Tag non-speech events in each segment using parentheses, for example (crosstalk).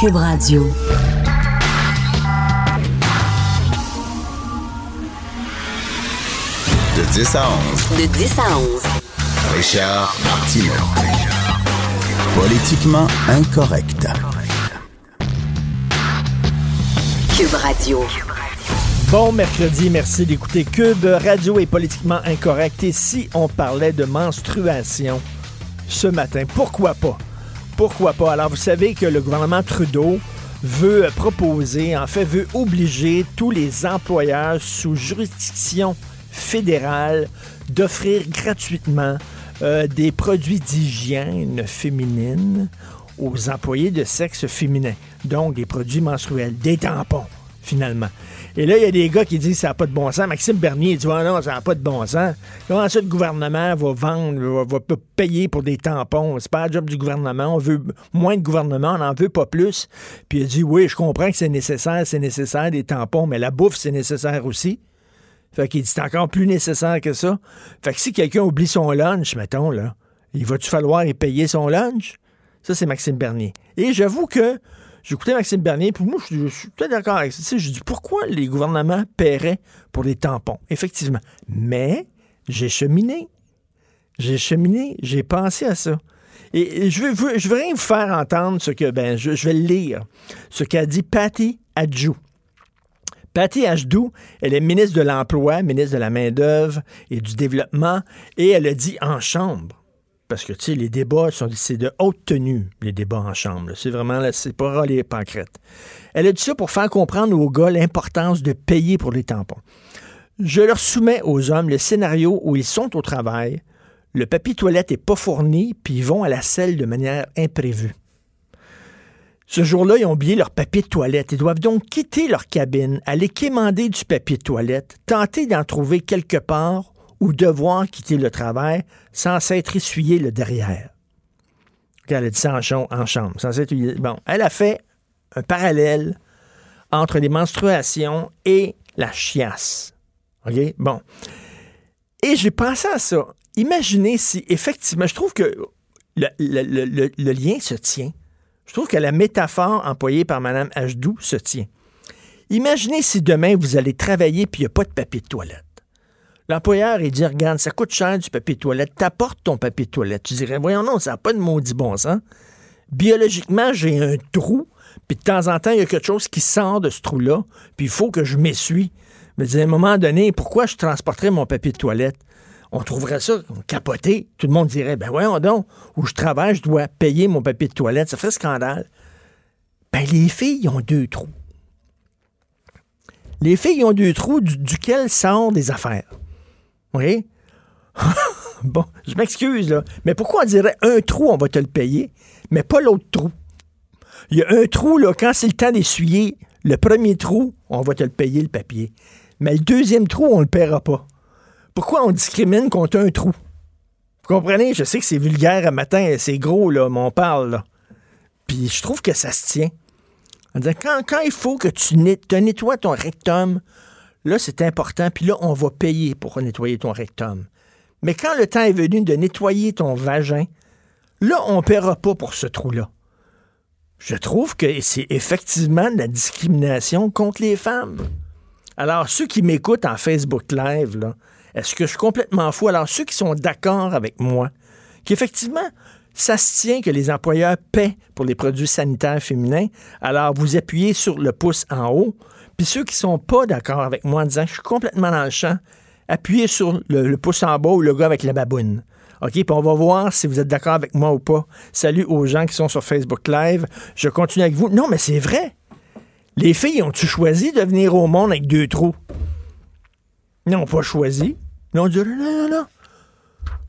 Cube Radio. De 10 à 11. De 10 à 11. Richard Martineau. Politiquement incorrect. Cube Radio. Bon mercredi, merci d'écouter Cube Radio est politiquement incorrect. Et si on parlait de menstruation ce matin, pourquoi pas? Pourquoi pas? Alors, vous savez que le gouvernement Trudeau veut proposer, en fait, veut obliger tous les employeurs sous juridiction fédérale d'offrir gratuitement euh, des produits d'hygiène féminine aux employés de sexe féminin. Donc, des produits menstruels, des tampons, finalement. Et là, il y a des gars qui disent ça n'a pas de bon sens. Maxime Bernier dit ah non, ça n'a pas de bon sens. Comment ça, le gouvernement va vendre, va, va payer pour des tampons? C'est pas le job du gouvernement. On veut moins de gouvernement, on n'en veut pas plus. Puis il dit oui, je comprends que c'est nécessaire, c'est nécessaire des tampons, mais la bouffe, c'est nécessaire aussi. Fait qu'il dit c'est encore plus nécessaire que ça. Fait que si quelqu'un oublie son lunch, mettons, là, il va-tu falloir y payer son lunch? Ça, c'est Maxime Bernier. Et j'avoue que J'écoutais Maxime Bernier, puis moi, je, suis tout d'accord avec ça. Je dis pourquoi les gouvernements paieraient pour les tampons? Effectivement. Mais j'ai cheminé. J'ai cheminé, j'ai pensé à ça. Et je veux, je veux rien vous faire entendre ce que, ben, je, vais lire, ce qu'a dit Patty Adjou. Patty Adjou, elle est ministre de l'Emploi, ministre de la Main-d'œuvre et du Développement, et elle a dit en chambre parce que, tu sais, les débats, sont de haute tenue, les débats en chambre. C'est vraiment, c'est pas les pancrètes. Elle a dit ça pour faire comprendre aux gars l'importance de payer pour les tampons. Je leur soumets aux hommes le scénario où ils sont au travail, le papier toilette n'est pas fourni, puis ils vont à la selle de manière imprévue. Ce jour-là, ils ont oublié leur papier toilette. Ils doivent donc quitter leur cabine, aller quémander du papier toilette, tenter d'en trouver quelque part ou devoir quitter le travail sans s'être essuyé le derrière. Elle a dit ça en, chambre. Bon, elle a fait un parallèle entre les menstruations et la chiasse. Bon. Et j'ai pensé à ça. Imaginez si, effectivement, je trouve que le, le, lien se tient. Je trouve que la métaphore employée par Mme Hdou se tient. Imaginez si demain vous allez travailler puis il n'y a pas de papier de toilette. L'employeur, il dit, regarde, ça coûte cher du papier de toilette, t'apportes ton papier de toilette. Tu dirais, voyons, non, ça n'a pas de maudit bon sens. Biologiquement, j'ai un trou, puis de temps en temps, il y a quelque chose qui sort de ce trou-là, puis il faut que je m'essuie. Mais à un moment donné, pourquoi je transporterais mon papier de toilette? On trouverait ça capoté. Tout le monde dirait, ben voyons donc, où je travaille, je dois payer mon papier de toilette. Ça fait scandale. Ben, les filles, ont deux trous. Les filles ont deux trous duquel sortent des affaires. Oui. (laughs) bon, je m'excuse, là. Mais pourquoi on dirait un trou, on va te le payer, mais pas l'autre trou? Il y a un trou, là, quand c'est le temps d'essuyer, le premier trou, on va te le payer, le papier. Mais le deuxième trou, on le paiera pas. Pourquoi on discrimine contre un trou? Vous comprenez? Je sais que c'est vulgaire à matin, c'est gros, là, mais on parle, là. Puis je trouve que ça se tient. Quand, quand il faut que tu nettoies ton rectum, Là, c'est important, puis là, on va payer pour nettoyer ton rectum. Mais quand le temps est venu de nettoyer ton vagin, là, on ne paiera pas pour ce trou-là. Je trouve que c'est effectivement de la discrimination contre les femmes. Alors, ceux qui m'écoutent en Facebook Live, est-ce que je suis complètement fou? Alors, ceux qui sont d'accord avec moi, qu'effectivement, ça se tient que les employeurs paient pour les produits sanitaires féminins, alors vous appuyez sur le pouce en haut, puis ceux qui sont pas d'accord avec moi en disant je suis complètement dans le champ, appuyez sur le, pouce en bas ou le gars avec la baboune. OK, puis on va voir si vous êtes d'accord avec moi ou pas. Salut aux gens qui sont sur Facebook Live. Je continue avec vous. Non, mais c'est vrai. Les filles ont-tu choisi de venir au monde avec deux trous? Ils n'ont pas choisi. Ils ont dit non, non, non.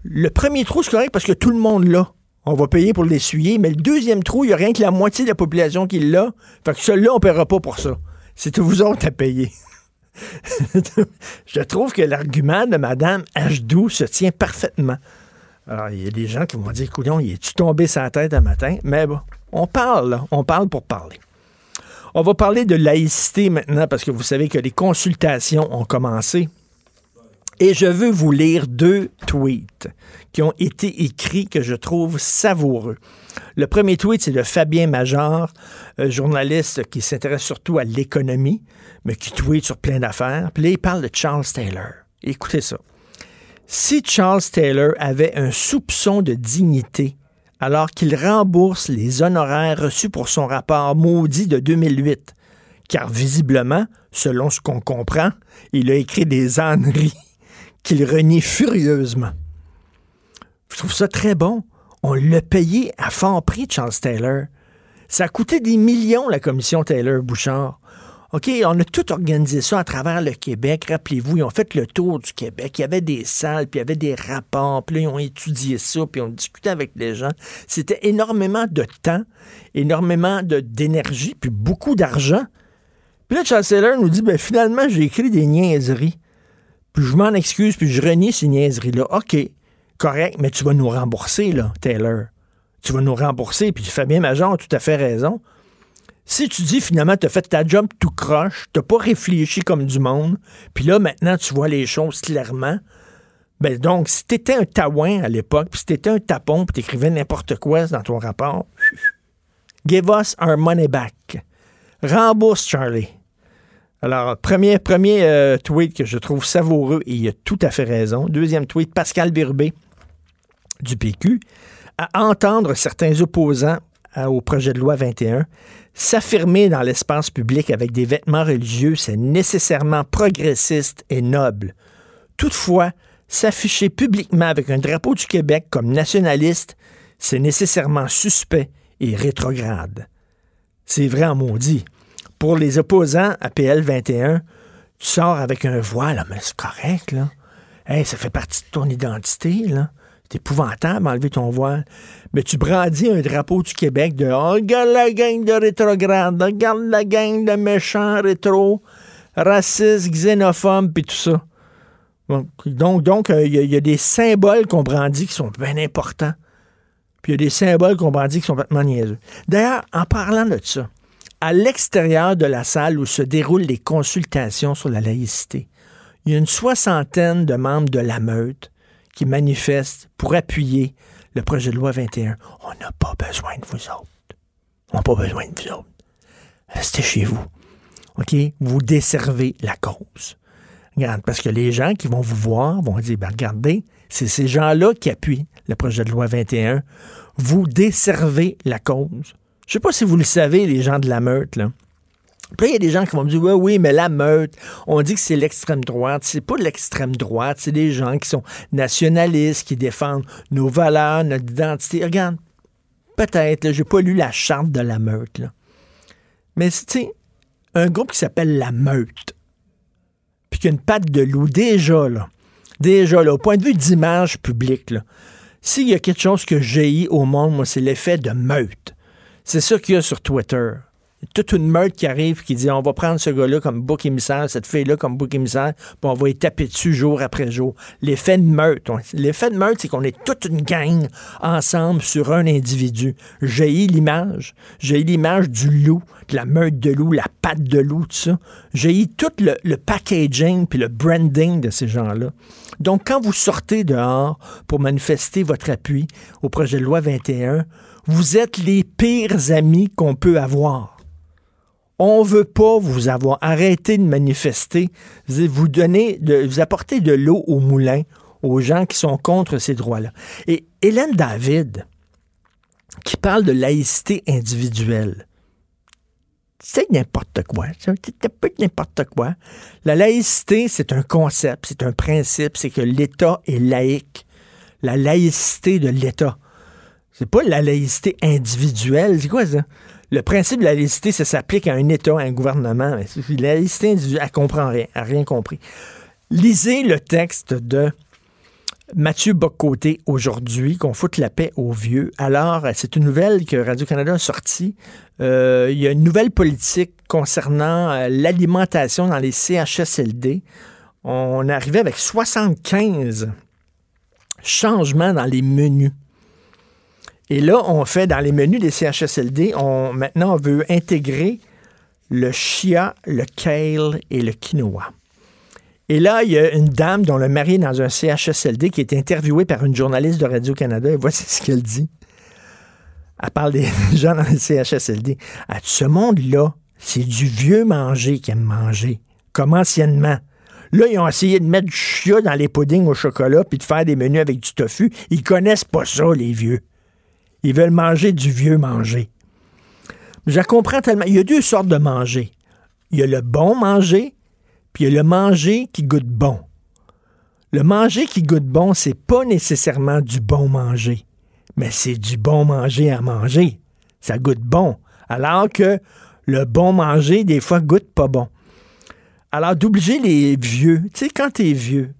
Le premier trou, c'est correct parce que tout le monde l'a. On va payer pour l'essuyer, mais le deuxième trou, il n'y a rien que la moitié de la population qui l'a. Fait que celui-là, on ne paiera pas pour ça. C'est vous autres à payer. (laughs) je trouve que l'argument de Mme Hdou se tient parfaitement. Alors, il y a des gens qui vont dire, couillon, il est-tu tombé sa tête un matin? Mais bon, on parle, on parle pour parler. On va parler de laïcité maintenant parce que vous savez que les consultations ont commencé. Et je veux vous lire deux tweets qui ont été écrits que je trouve savoureux. Le premier tweet, c'est de Fabien Major, euh, journaliste qui s'intéresse surtout à l'économie, mais qui tweet sur plein d'affaires. Puis là, il parle de Charles Taylor. Écoutez ça. Si Charles Taylor avait un soupçon de dignité alors qu'il rembourse les honoraires reçus pour son rapport maudit de 2008, car visiblement, selon ce qu'on comprend, il a écrit des âneries qu'il renie furieusement. Je trouve ça très bon. On l'a payé à fort prix, Charles Taylor. Ça a coûté des millions, la commission Taylor-Bouchard. OK, on a tout organisé ça à travers le Québec. Rappelez-vous, ils ont fait le tour du Québec. Il y avait des salles, puis il y avait des rapports, puis là, ils ont étudié ça, puis ont discuté avec les gens. C'était énormément de temps, énormément d'énergie, puis beaucoup d'argent. Puis là, Charles Taylor nous dit, ben finalement, j'ai écrit des niaiseries. Puis je m'en excuse, puis je renie ces niaiseries-là. OK, correct, mais tu vas nous rembourser, là, Taylor. Tu vas nous rembourser. Puis Fabien Major a tout à fait raison. Si tu dis finalement, tu as fait ta job tout croche, tu pas réfléchi comme du monde, puis là, maintenant, tu vois les choses clairement, ben donc, si tu étais un taouin à l'époque, puis si tu étais un tapon, puis tu écrivais n'importe quoi dans ton rapport, (laughs) give us our money back. Rembourse, Charlie. Alors, premier, euh, tweet que je trouve savoureux, et il a tout à fait raison. Deuxième tweet, Pascal Birbé du PQ, à entendre certains opposants au projet de loi 21 s'affirmer dans l'espace public avec des vêtements religieux, c'est nécessairement progressiste et noble. Toutefois, s'afficher publiquement avec un drapeau du Québec comme nationaliste, c'est nécessairement suspect et rétrograde. C'est vrai en maudit pour les opposants à PL 21, tu sors avec un voile, mais c'est correct, là. Ça fait partie de ton identité, là. C'est épouvantable enlever ton voile. Mais tu brandis un drapeau du Québec de oh, regarde la gang de rétrograde, regarde la gang de méchants rétro, racistes, xénophobes, puis tout ça. Donc, donc, euh, il y, a des symboles qu'on brandit qui sont bien importants. Puis il y a des symboles qu'on brandit qui sont complètement niaiseux. D'ailleurs, en parlant de ça, à l'extérieur de la salle où se déroulent les consultations sur la laïcité, il y a une soixantaine de membres de la meute qui manifestent pour appuyer le projet de loi 21. On n'a pas besoin de vous autres. On n'a pas besoin de vous autres. Restez chez vous. OK? Vous desservez la cause. Regarde, parce que les gens qui vont vous voir vont dire, ben regardez, c'est ces gens-là qui appuient le projet de loi 21. Vous desservez la cause. Je sais pas si vous le savez, les gens de la meute, là. Puis il y a des gens qui vont me dire, oui, oui, mais la meute, on dit que c'est l'extrême droite. C'est pas l'extrême droite, c'est des gens qui sont nationalistes, qui défendent nos valeurs, notre identité. Regarde, peut-être, j'ai pas lu la charte de la meute, là. Mais c'est un groupe qui s'appelle la meute, puis qui a une patte de loup, déjà, là, déjà, là, au point de vue d'image publique, s'il y a quelque chose que j'ai au monde, moi, c'est l'effet de meute. C'est ça qu'il y a sur Twitter. Toute une meute qui arrive qui dit on va prendre ce gars-là comme bouc émissaire, cette fille-là comme bouc émissaire, puis on va y taper dessus jour après jour. L'effet de meute. L'effet de meute, c'est qu'on est toute une gang ensemble sur un individu. J'ai l'image. J'ai l'image du loup, de la meute de loup, la patte de loup, tout ça. J'ai tout le, le packaging puis le branding de ces gens-là. Donc, quand vous sortez dehors pour manifester votre appui au projet de loi 21, vous êtes les pires amis qu'on peut avoir. On veut pas vous avoir. Arrêtez de manifester. Vous donnez, de, vous apportez de l'eau au moulin aux gens qui sont contre ces droits-là. Et Hélène David, qui parle de laïcité individuelle, c'est n'importe quoi. C'est un peu n'importe quoi. La laïcité, c'est un concept, c'est un principe, c'est que l'État est laïque. La laïcité de l'État. C'est pas la laïcité individuelle. C'est quoi ça? Le principe de la laïcité, ça s'applique à un État, à un gouvernement. La laïcité individuelle, elle comprend rien, elle n'a rien compris. Lisez le texte de Mathieu Boccoté aujourd'hui, qu'on foute la paix aux vieux. Alors, c'est une nouvelle que Radio-Canada a sortie. Euh, il y a une nouvelle politique concernant euh, l'alimentation dans les CHSLD. On arrivé avec 75 changements dans les menus. Et là, on fait dans les menus des CHSLD, on, maintenant, on veut intégrer le chia, le kale et le quinoa. Et là, il y a une dame dont le mari est dans un CHSLD qui est interviewée par une journaliste de Radio-Canada. Et voici ce qu'elle dit. Elle parle des (laughs) gens dans le CHSLD. Elle dit, ce monde-là, c'est du vieux manger qui aime manger, comme anciennement. Là, ils ont essayé de mettre du chia dans les puddings au chocolat puis de faire des menus avec du tofu. Ils connaissent pas ça, les vieux. Ils veulent manger du vieux manger. Je comprends tellement. Il y a deux sortes de manger. Il y a le bon manger, puis il y a le manger qui goûte bon. Le manger qui goûte bon, c'est pas nécessairement du bon manger, mais c'est du bon manger à manger. Ça goûte bon. Alors que le bon manger, des fois, goûte pas bon. Alors, d'obliger les vieux, tu sais, quand t'es vieux,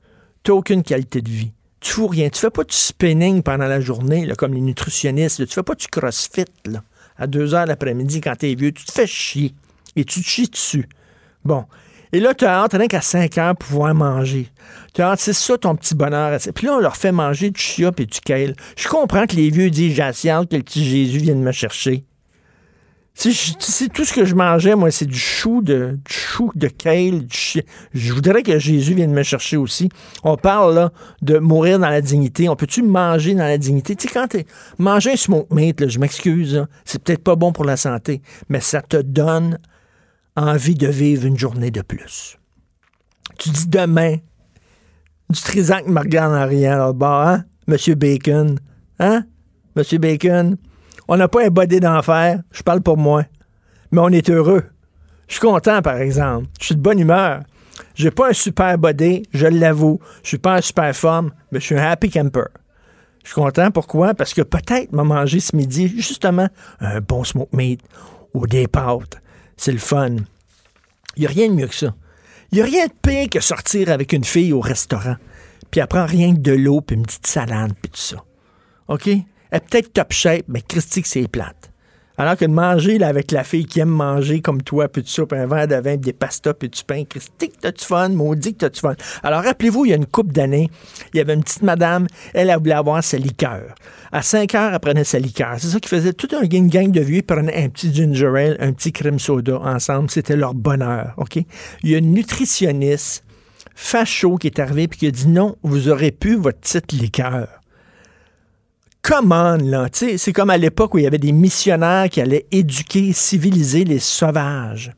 t'as aucune qualité de vie. Tu rien. Tu fais pas du spinning pendant la journée, là, comme les nutritionnistes. Tu fais pas du crossfit, là, à 2 heures l'après-midi quand t'es vieux. Tu te fais chier. Et tu te chies dessus. Bon. Et là, tu as hâte, rien qu'à 5 heures, pouvoir manger. Tu as hâte, c'est ça ton petit bonheur. Puis là, on leur fait manger du chia et du kale. Je comprends que les vieux disent, j'ai que le petit Jésus vienne me chercher. Si, tout ce que je mangeais, moi, c'est du chou, de, du chou de kale, je voudrais que Jésus vienne me chercher aussi. On parle de mourir dans la dignité. On peut-tu manger dans la dignité? Tu sais, quand tu manger un smoke meat, je m'excuse, c'est peut-être pas bon pour la santé, mais ça te donne envie de vivre une journée de plus. Tu dis demain, du trisac me regarde en riant là-bas, hein? Monsieur Bacon, hein? Monsieur Bacon, on n'a pas un body d'enfer, je parle pour moi. Mais on est heureux. Je suis content, par exemple. Je suis de bonne humeur. J'ai pas un super body, je l'avoue. Je suis pas un super forme, mais je suis un happy camper. Je suis content, pourquoi? Parce que peut-être m'a mangé ce midi, justement, un bon smoke meat ou des pâtes. C'est le fun. Il n'y a rien de mieux que ça. Il n'y a rien de pire que sortir avec une fille au restaurant, puis elle rien que de l'eau, puis une petite salade, puis tout ça. OK? Elle est peut-être top shape, mais Christy, c'est plate. Alors que de manger là, avec la fille qui aime manger comme toi, puis tu soupe, un verre de vin, puis des pastas, puis du pain, Christy, t'as-tu fun? Maudit que t'as-tu fun? Alors rappelez-vous, il y a une couple d'années, il y avait une petite madame, elle, a voulu avoir sa liqueur. À 5 heures, elle prenait sa liqueur. C'est ça qui faisait tout un gang, gang de vieux, ils prenaient un petit ginger ale, un petit crème soda ensemble. C'était leur bonheur, OK? Il y a une nutritionniste facho qui est arrivée puis qui a dit non, vous aurez pu votre petite liqueur comment là. C'est comme à l'époque où il y avait des missionnaires qui allaient éduquer, civiliser les sauvages.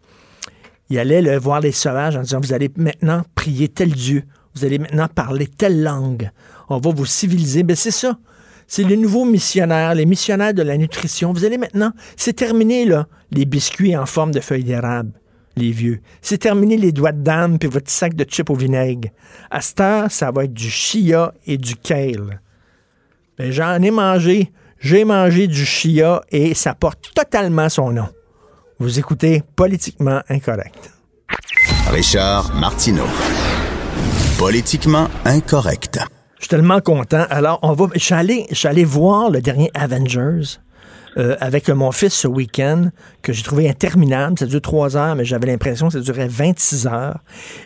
Ils allaient voir les sauvages en disant Vous allez maintenant prier tel Dieu. Vous allez maintenant parler telle langue. On va vous civiliser. Ben, c'est ça. C'est les nouveaux missionnaires, les missionnaires de la nutrition. Vous allez maintenant, c'est terminé, là, les biscuits en forme de feuilles d'érable, les vieux. C'est terminé les doigts de dame puis votre sac de chips au vinaigre. À cette heure, ça va être du chia et du kale. Ben, j'en ai mangé. J'ai mangé du chia et ça porte totalement son nom. Vous écoutez Politiquement Incorrect. Richard Martineau. Politiquement Incorrect. Je suis tellement content. Alors, on va. Je suis allé voir le dernier Avengers. Euh, avec mon fils ce week-end que j'ai trouvé interminable. Ça dure trois heures, mais j'avais l'impression que ça durait 26 heures.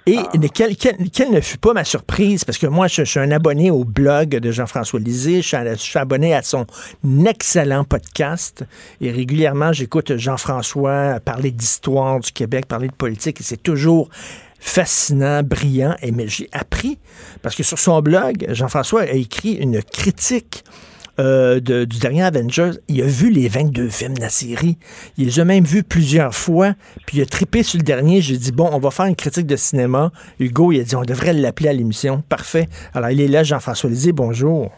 Et ah. quelle, ne fut pas ma surprise, parce que moi, je, suis un abonné au blog de Jean-François Lisée, je suis, abonné à son excellent podcast, et régulièrement, j'écoute Jean-François parler d'histoire du Québec, parler de politique, et c'est toujours fascinant, brillant. Et mais j'ai appris, parce que sur son blog, Jean-François a écrit une critique euh, du dernier Avengers, il a vu les 22 films de la série. Il les a même vus plusieurs fois. Puis il a trippé sur le dernier. J'ai dit, bon, on va faire une critique de cinéma. Hugo, il a dit, on devrait l'appeler à l'émission. Parfait. Alors, il est là, Jean-François Lisée. Bonjour.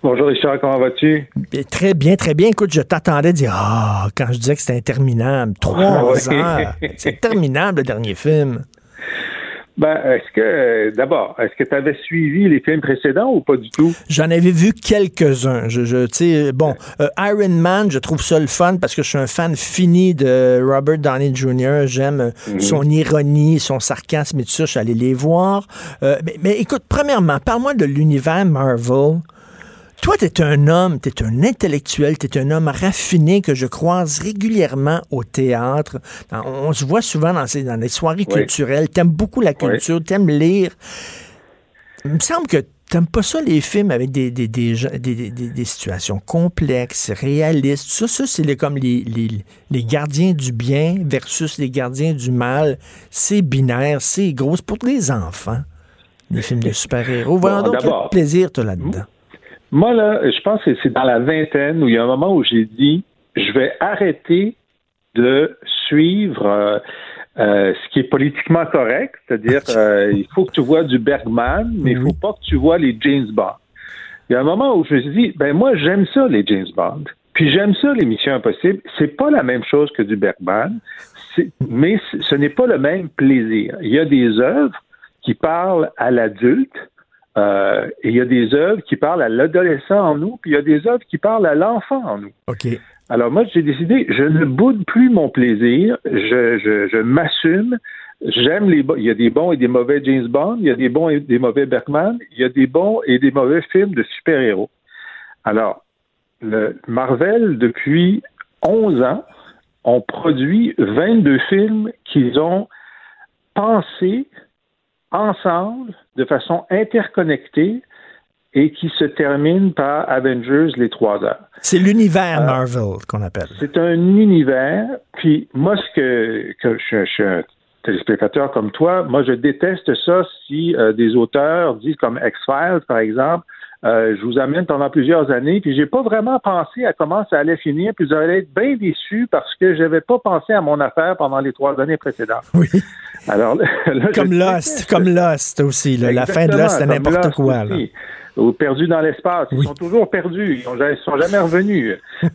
Bonjour Richard, comment vas-tu? Très bien, très bien. Écoute, je t'attendais dire Ah, quand je disais que c'était interminable. Trois ah, heures. C'est interminable le dernier film. Ben, est-ce que, d'abord, est-ce que tu avais suivi les films précédents ou pas du tout? J'en avais vu quelques-uns. Je, je tu sais, bon, euh, Iron Man, je trouve ça le fun parce que je suis un fan fini de Robert Downey Jr. J'aime mhm. son ironie, son sarcasme et tout ça. Je suis allé les voir. Euh, mais, mais, écoute, premièrement, parle-moi de l'univers Marvel. Toi, tu es un homme, tu es un intellectuel, tu es un homme raffiné que je croise régulièrement au théâtre. On, se voit souvent dans, ces, dans les soirées culturelles. Tu aimes beaucoup la culture, tu aimes lire. Il me semble que T'aimes pas ça, les films avec des, des, des, des, situations complexes, réalistes. Ça, ça c'est comme les, les, les, gardiens du bien versus les gardiens du mal. C'est binaire, c'est gros. pour les enfants. Des films de (laughs) super-héros. Voyons Bon, donc quel plaisir tu là-dedans. Moi, là, je pense que c'est dans la vingtaine où il y a un moment où j'ai dit je vais arrêter de suivre euh, euh, ce qui est politiquement correct, c'est-à-dire (laughs) euh, il faut que tu vois du Bergman, mais il faut pas que tu vois les James Bond. Il y a un moment où je me suis dit ben moi j'aime ça les James Bond, puis j'aime ça les Missions Impossibles. C'est pas la même chose que du Bergman, mais ce n'est pas le même plaisir. Il y a des œuvres qui parlent à l'adulte. Euh, et il y a des œuvres qui parlent à l'adolescent en nous, puis il y a des œuvres qui parlent à l'enfant en nous. Alors moi, j'ai décidé, je ne boude plus mon plaisir, je, je, je m'assume, j'aime les il y a des bons et des mauvais James Bond, il y a des bons et des mauvais Bergman, il y a des bons et des mauvais films de super-héros. Alors, le Marvel, depuis 11 ans, ont produit 22 films qu'ils ont pensés ensemble, de façon interconnectée, et qui se terminent par Avengers les trois heures. C'est l'univers Marvel qu'on appelle. C'est un univers. Puis moi, ce que, que je, je suis un téléspectateur comme toi, moi, je déteste ça si euh, des auteurs disent comme X-Files, par exemple, euh, je vous amène pendant plusieurs années, puis j'ai pas vraiment pensé à comment ça allait finir, puis vous allez être bien déçus parce que j'avais pas pensé à mon affaire pendant les trois années précédentes. Oui. Alors, là, Comme Lost, comme Lost aussi. là. La fin de Lost, comme n'importe quoi. là. Ou perdus dans l'espace. Ils Oui. sont toujours perdus. Ils ne sont jamais revenus. (laughs)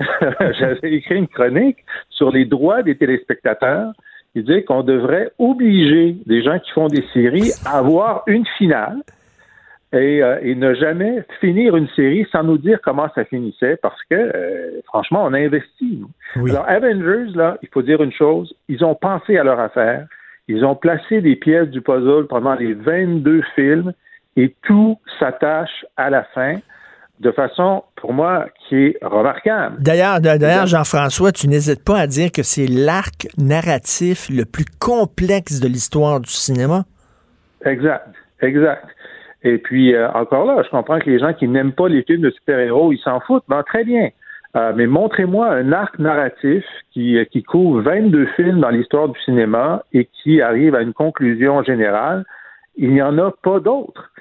J'avais écrit une chronique sur les droits des téléspectateurs. Il disait qu'on devrait obliger des gens qui font des séries à avoir une finale et, euh, et ne jamais finir une série sans nous dire comment ça finissait parce que, euh, franchement, on a investi. Oui. Alors, Avengers, là, il faut dire une chose, ils ont pensé à leur affaire, ils ont placé des pièces du puzzle pendant les 22 films et tout s'attache à la fin de façon, pour moi, qui est remarquable. D'ailleurs, d'ailleurs, Jean-François, tu n'hésites pas à dire que c'est l'arc narratif le plus complexe de l'histoire du cinéma? Exact, exact. Et puis, euh, encore là, je comprends que les gens qui n'aiment pas les films de super-héros, ils s'en foutent. Ben, très bien. Euh, mais montrez-moi un arc narratif qui, euh, qui couvre 22 films dans l'histoire du cinéma et qui arrive à une conclusion générale. Il n'y en a pas d'autres.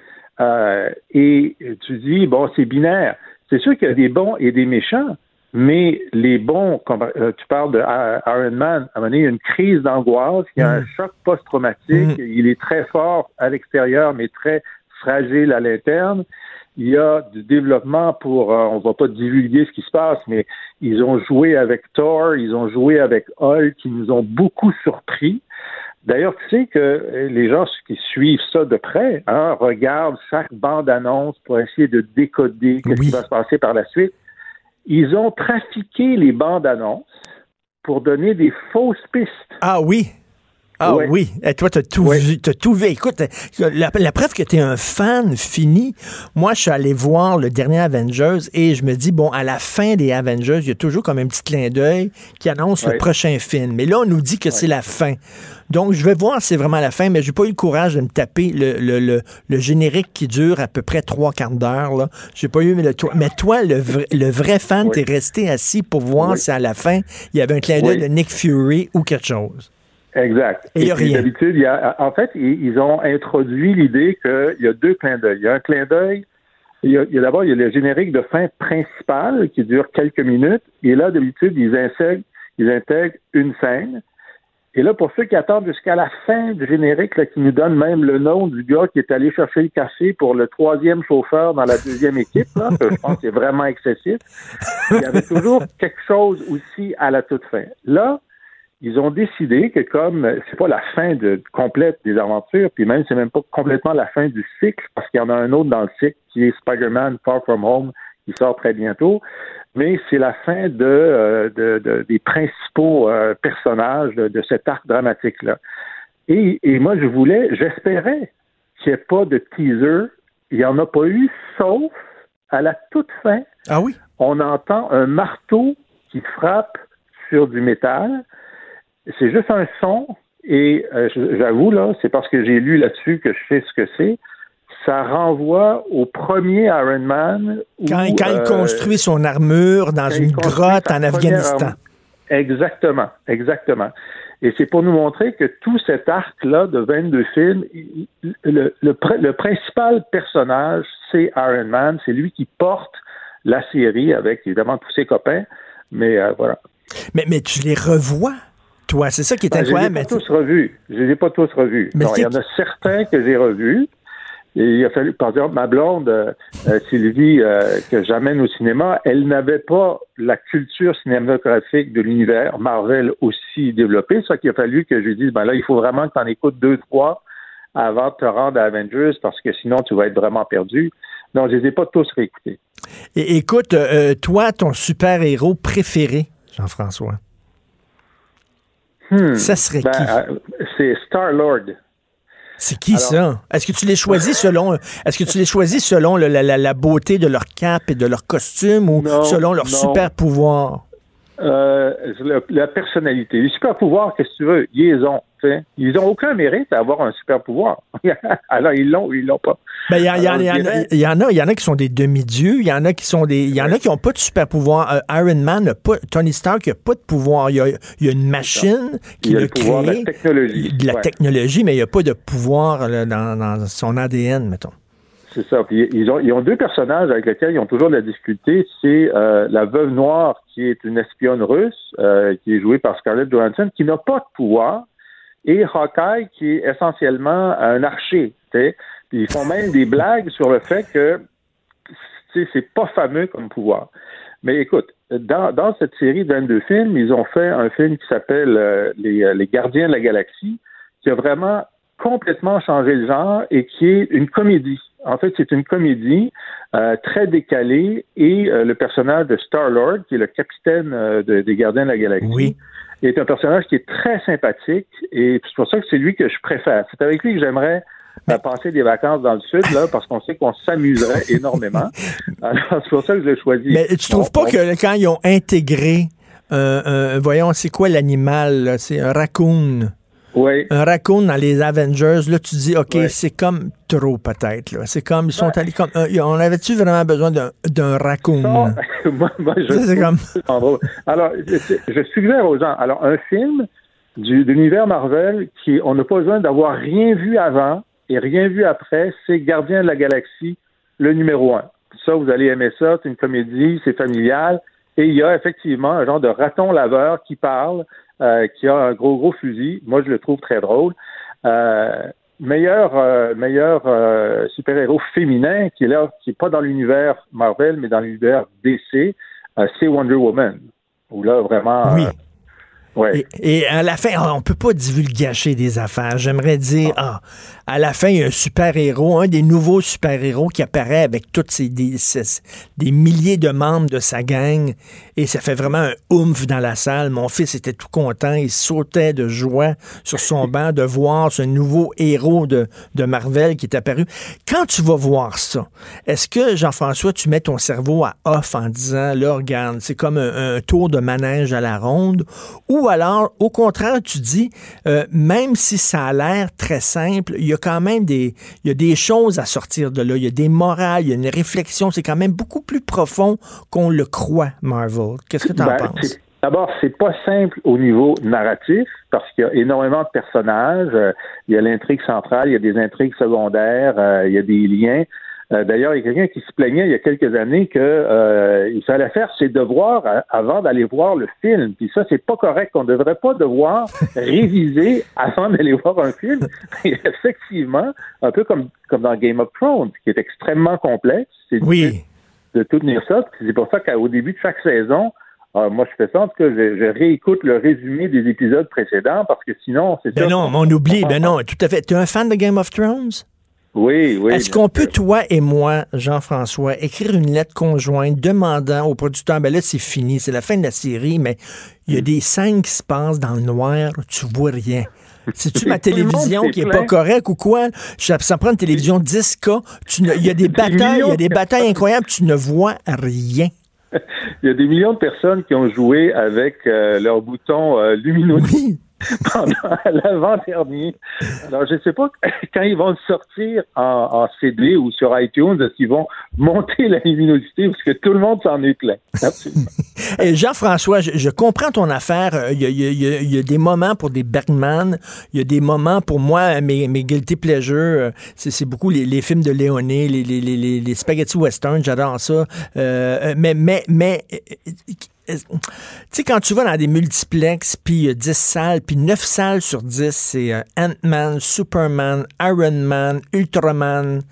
Euh, et tu dis, bon, c'est binaire. C'est sûr qu'il y a des bons et des méchants, mais les bons, comme euh, tu parles de euh, Iron Man, à un moment donné, il y a une crise d'angoisse, il y a un choc post-traumatique, il est très fort à l'extérieur, mais très fragile à l'interne. Il y a du développement pour, euh, on va pas divulguer ce qui se passe, mais ils ont joué avec Thor, ils ont joué avec Hulk, qui nous ont beaucoup surpris. D'ailleurs, tu sais que les gens qui suivent ça de près hein, regardent chaque bande-annonce pour essayer de décoder ce qui va se passer par la suite. Ils ont trafiqué les bandes-annonces pour donner des fausses pistes. Ah oui. Ah Ouais. oui. Et toi, t'as tout Ouais. vu. T'as tout vu. Écoute, la, la preuve que t'es un fan fini. Moi, je suis allé voir le dernier Avengers et je me dis, bon, à la fin des Avengers, il y a toujours comme un petit clin d'œil qui annonce le prochain film. Mais là, on nous dit que c'est la fin. Donc, je vais voir si c'est vraiment la fin, mais j'ai pas eu le courage de me taper le, le, le, le générique qui dure à peu près trois quarts d'heure. là. J'ai pas eu, mais, le, mais toi, le vrai, le vrai fan, t'es resté assis pour voir si à la fin, il y avait un clin d'œil de Nick Fury ou quelque chose. Exact. Et. D'habitude, il y a, en fait, ils, ont introduit l'idée qu'il y a deux clins d'œil. Il y a un clin d'œil. Il y a, d'abord il y a le générique de fin principal qui dure quelques minutes. Et là, d'habitude, ils intègrent, ils intègrent une scène. Et là, pour ceux qui attendent jusqu'à la fin du générique, là, qui nous donne même le nom du gars qui est allé chercher le café pour le troisième chauffeur dans la deuxième équipe, là, que je pense que c'est vraiment excessif, il y avait toujours quelque chose aussi à la toute fin. Là, ils ont décidé que comme c'est pas la fin de, complète des aventures, puis même c'est même pas complètement la fin du cycle, parce qu'il y en a un autre dans le cycle qui est Spider-Man Far From Home, qui sort très bientôt, mais c'est la fin de, euh, de- de- des principaux euh, personnages de, de cet arc dramatique-là. Et, et moi, je voulais, j'espérais qu'il n'y ait pas de teaser. Il n'y en a pas eu, sauf à la toute fin, Ah oui? on entend un marteau qui frappe sur du métal. C'est juste un son. Et euh, j'avoue, là, c'est parce que j'ai lu là-dessus que je sais ce que c'est. Ça renvoie au premier Iron Man. où, Quand, quand il euh, construit son armure dans une grotte en Afghanistan. Exactement, exactement. Et c'est pour nous montrer que tout cet arc-là de 22 films, le, le, principal personnage, c'est Iron Man. C'est lui qui porte la série avec évidemment tous ses copains. Mais euh, voilà. Mais, mais tu les revois, toi. C'est ça qui est ben, incroyable. Je les ai pas tous revus. Je les ai pas tous revus. il y en a certains que j'ai revus. Et il a fallu, par exemple, ma blonde, euh, euh, Sylvie, euh, que j'amène au cinéma, elle n'avait pas la culture cinématographique de l'univers Marvel aussi développée, ça qu'il a fallu que je lui dise, ben là, il faut vraiment que tu en écoutes deux, trois avant de te rendre à Avengers, parce que sinon, tu vas être vraiment perdu. Non, je les ai pas tous réécoutés. Et, écoute, toi, ton super-héros préféré, Jean-François? Hmm. ça serait ben, qui? c'est Star-Lord. C'est qui ça? Est-ce que tu les choisis selon est-ce que tu les choisis selon la, beauté de leur cap et de leur costume ou selon leur super pouvoir? Euh, la, personnalité. Les super pouvoirs, qu'est-ce que tu veux? Ils les ont. Ils n'ont aucun mérite à avoir un super pouvoir. (laughs) Alors, ils l'ont ou ils l'ont pas. Ben, il y, y, y, en a, il y en a qui sont des demi-dieux, il y en a qui sont des, il y en a qui n'ont pas de super pouvoir. Euh, Iron Man n'a pas, Tony Stark n'a pas de pouvoir. Il y a, a une machine qui le, crée, de la technologie, de la technologie, mais il n'y a pas de pouvoir dans, dans son ADN, mettons. C'est ça. ils, ont, ils ont deux personnages avec lesquels ils ont toujours de la difficulté. C'est euh, la veuve noire, qui est une espionne russe, euh, qui est jouée par Scarlett Johansson, qui n'a pas de pouvoir, et Hawkeye, qui est essentiellement un archer. Puis ils font même des blagues sur le fait que c'est pas fameux comme pouvoir. Mais écoute, dans, dans cette série de 22 films, ils ont fait un film qui s'appelle euh, les, les Gardiens de la Galaxie, qui a vraiment complètement changé le genre et qui est une comédie. En fait, c'est une comédie euh, très décalée et euh, le personnage de Star-Lord, qui est le capitaine euh, des Gardiens de la Galaxie, est un personnage qui est très sympathique et c'est pour ça que c'est lui que je préfère. C'est avec lui que j'aimerais passer des vacances dans le sud, là, parce qu'on sait qu'on s'amuserait (laughs) énormément. Alors, c'est pour ça que je l'ai choisi. Mais tu trouves pas que quand ils ont intégré, voyons, c'est quoi l'animal? C'est un raccoon. Un raccoon dans les Avengers, là, tu dis, OK, c'est comme trop, peut-être. C'est comme, ils sont allés comme. Euh, on avait-tu vraiment besoin d'un raccoon? (laughs) moi, moi, je. C'est comme. Alors, je, suggère aux gens, alors, un film du, de l'univers Marvel qui, on n'a pas besoin d'avoir rien vu avant et rien vu après, c'est Gardien de la Galaxie, le numéro un. Ça, vous allez aimer ça, c'est une comédie, c'est familial. Et il y a effectivement un genre de raton laveur qui parle euh, qui a un gros, gros fusil. Moi, je le trouve très drôle. Euh, meilleur euh, meilleur super-héros féminin qui est là, qui n'est pas dans l'univers Marvel, mais dans l'univers DC, c'est Wonder Woman. Où là, vraiment, oui. Et, à la fin, on peut pas divulgacher des affaires. J'aimerais dire, ah. à la fin, il y a un super-héros, un des nouveaux super-héros qui apparaît avec toutes ces des, des, milliers de membres de sa gang. Et ça fait vraiment un oomph dans la salle. Mon fils était tout content. Il sautait de joie sur son (laughs) banc de voir ce nouveau héros de, de Marvel qui est apparu. Quand tu vas voir ça, est-ce que, Jean-François, tu mets ton cerveau à off en disant, là, regarde, c'est comme un, un tour de manège à la ronde, ou ou alors, au contraire, tu dis, euh, même si ça a l'air très simple, il y a quand même des, il y a des choses à sortir de là. Il y a des morales, il y a une réflexion. C'est quand même beaucoup plus profond qu'on le croit, Marvel. Qu'est-ce que tu en ben, penses? D'abord, c'est pas simple au niveau narratif parce qu'il y a énormément de personnages. Euh, il y a l'intrigue centrale, il y a des intrigues secondaires, euh, il y a des liens. Euh, d'ailleurs, il y a quelqu'un qui se plaignait il y a quelques années qu'il euh, fallait faire ses devoirs avant d'aller voir le film. Puis ça, c'est pas correct. On ne devrait pas devoir (laughs) réviser avant d'aller voir un film. (laughs) effectivement, un peu comme, comme dans Game of Thrones, qui est extrêmement complexe. C'est oui. de tout tenir ça. C'est pour ça qu'au début de chaque saison, euh, moi, je fais ça en tout cas, je, réécoute le résumé des épisodes précédents parce que sinon, c'est Ben non, on oublie. Ben non, tout à fait. Tu es un fan de Game of Thrones? Oui, oui. Est-ce qu'on peut, toi et moi, Jean-François, écrire une lettre conjointe demandant au producteur, ben là, c'est fini, c'est la fin de la série, mais il y a des scènes qui se passent dans le noir, tu vois rien. C'est-tu ma (laughs) télévision qui est pas correcte ou quoi? Ça prend une télévision 10K. Il y a (laughs) des batailles, il y a des batailles incroyables, tu ne vois rien. (laughs) Il y a des millions de personnes qui ont joué avec euh, leur bouton euh, lumineux. (laughs) pendant l'avant-dernier. Alors, je ne sais pas (laughs) quand ils vont le sortir en, CD ou sur iTunes, est-ce qu'ils vont monter la luminosité parce que tout le monde s'en est plein? (laughs) Jean-François, je, comprends ton affaire. Il y, a, des moments pour des Bergman. Il y a des moments pour moi, mes, mes guilty pleasures. C'est beaucoup les, films de Léoné, les, spaghetti western. J'adore ça. Euh, mais, mais, mais sais, quand tu vas dans des multiplex, puis a 10 salles, puis 9 salles sur 10, c'est euh, Ant-Man, Superman, Iron Man, Ultraman,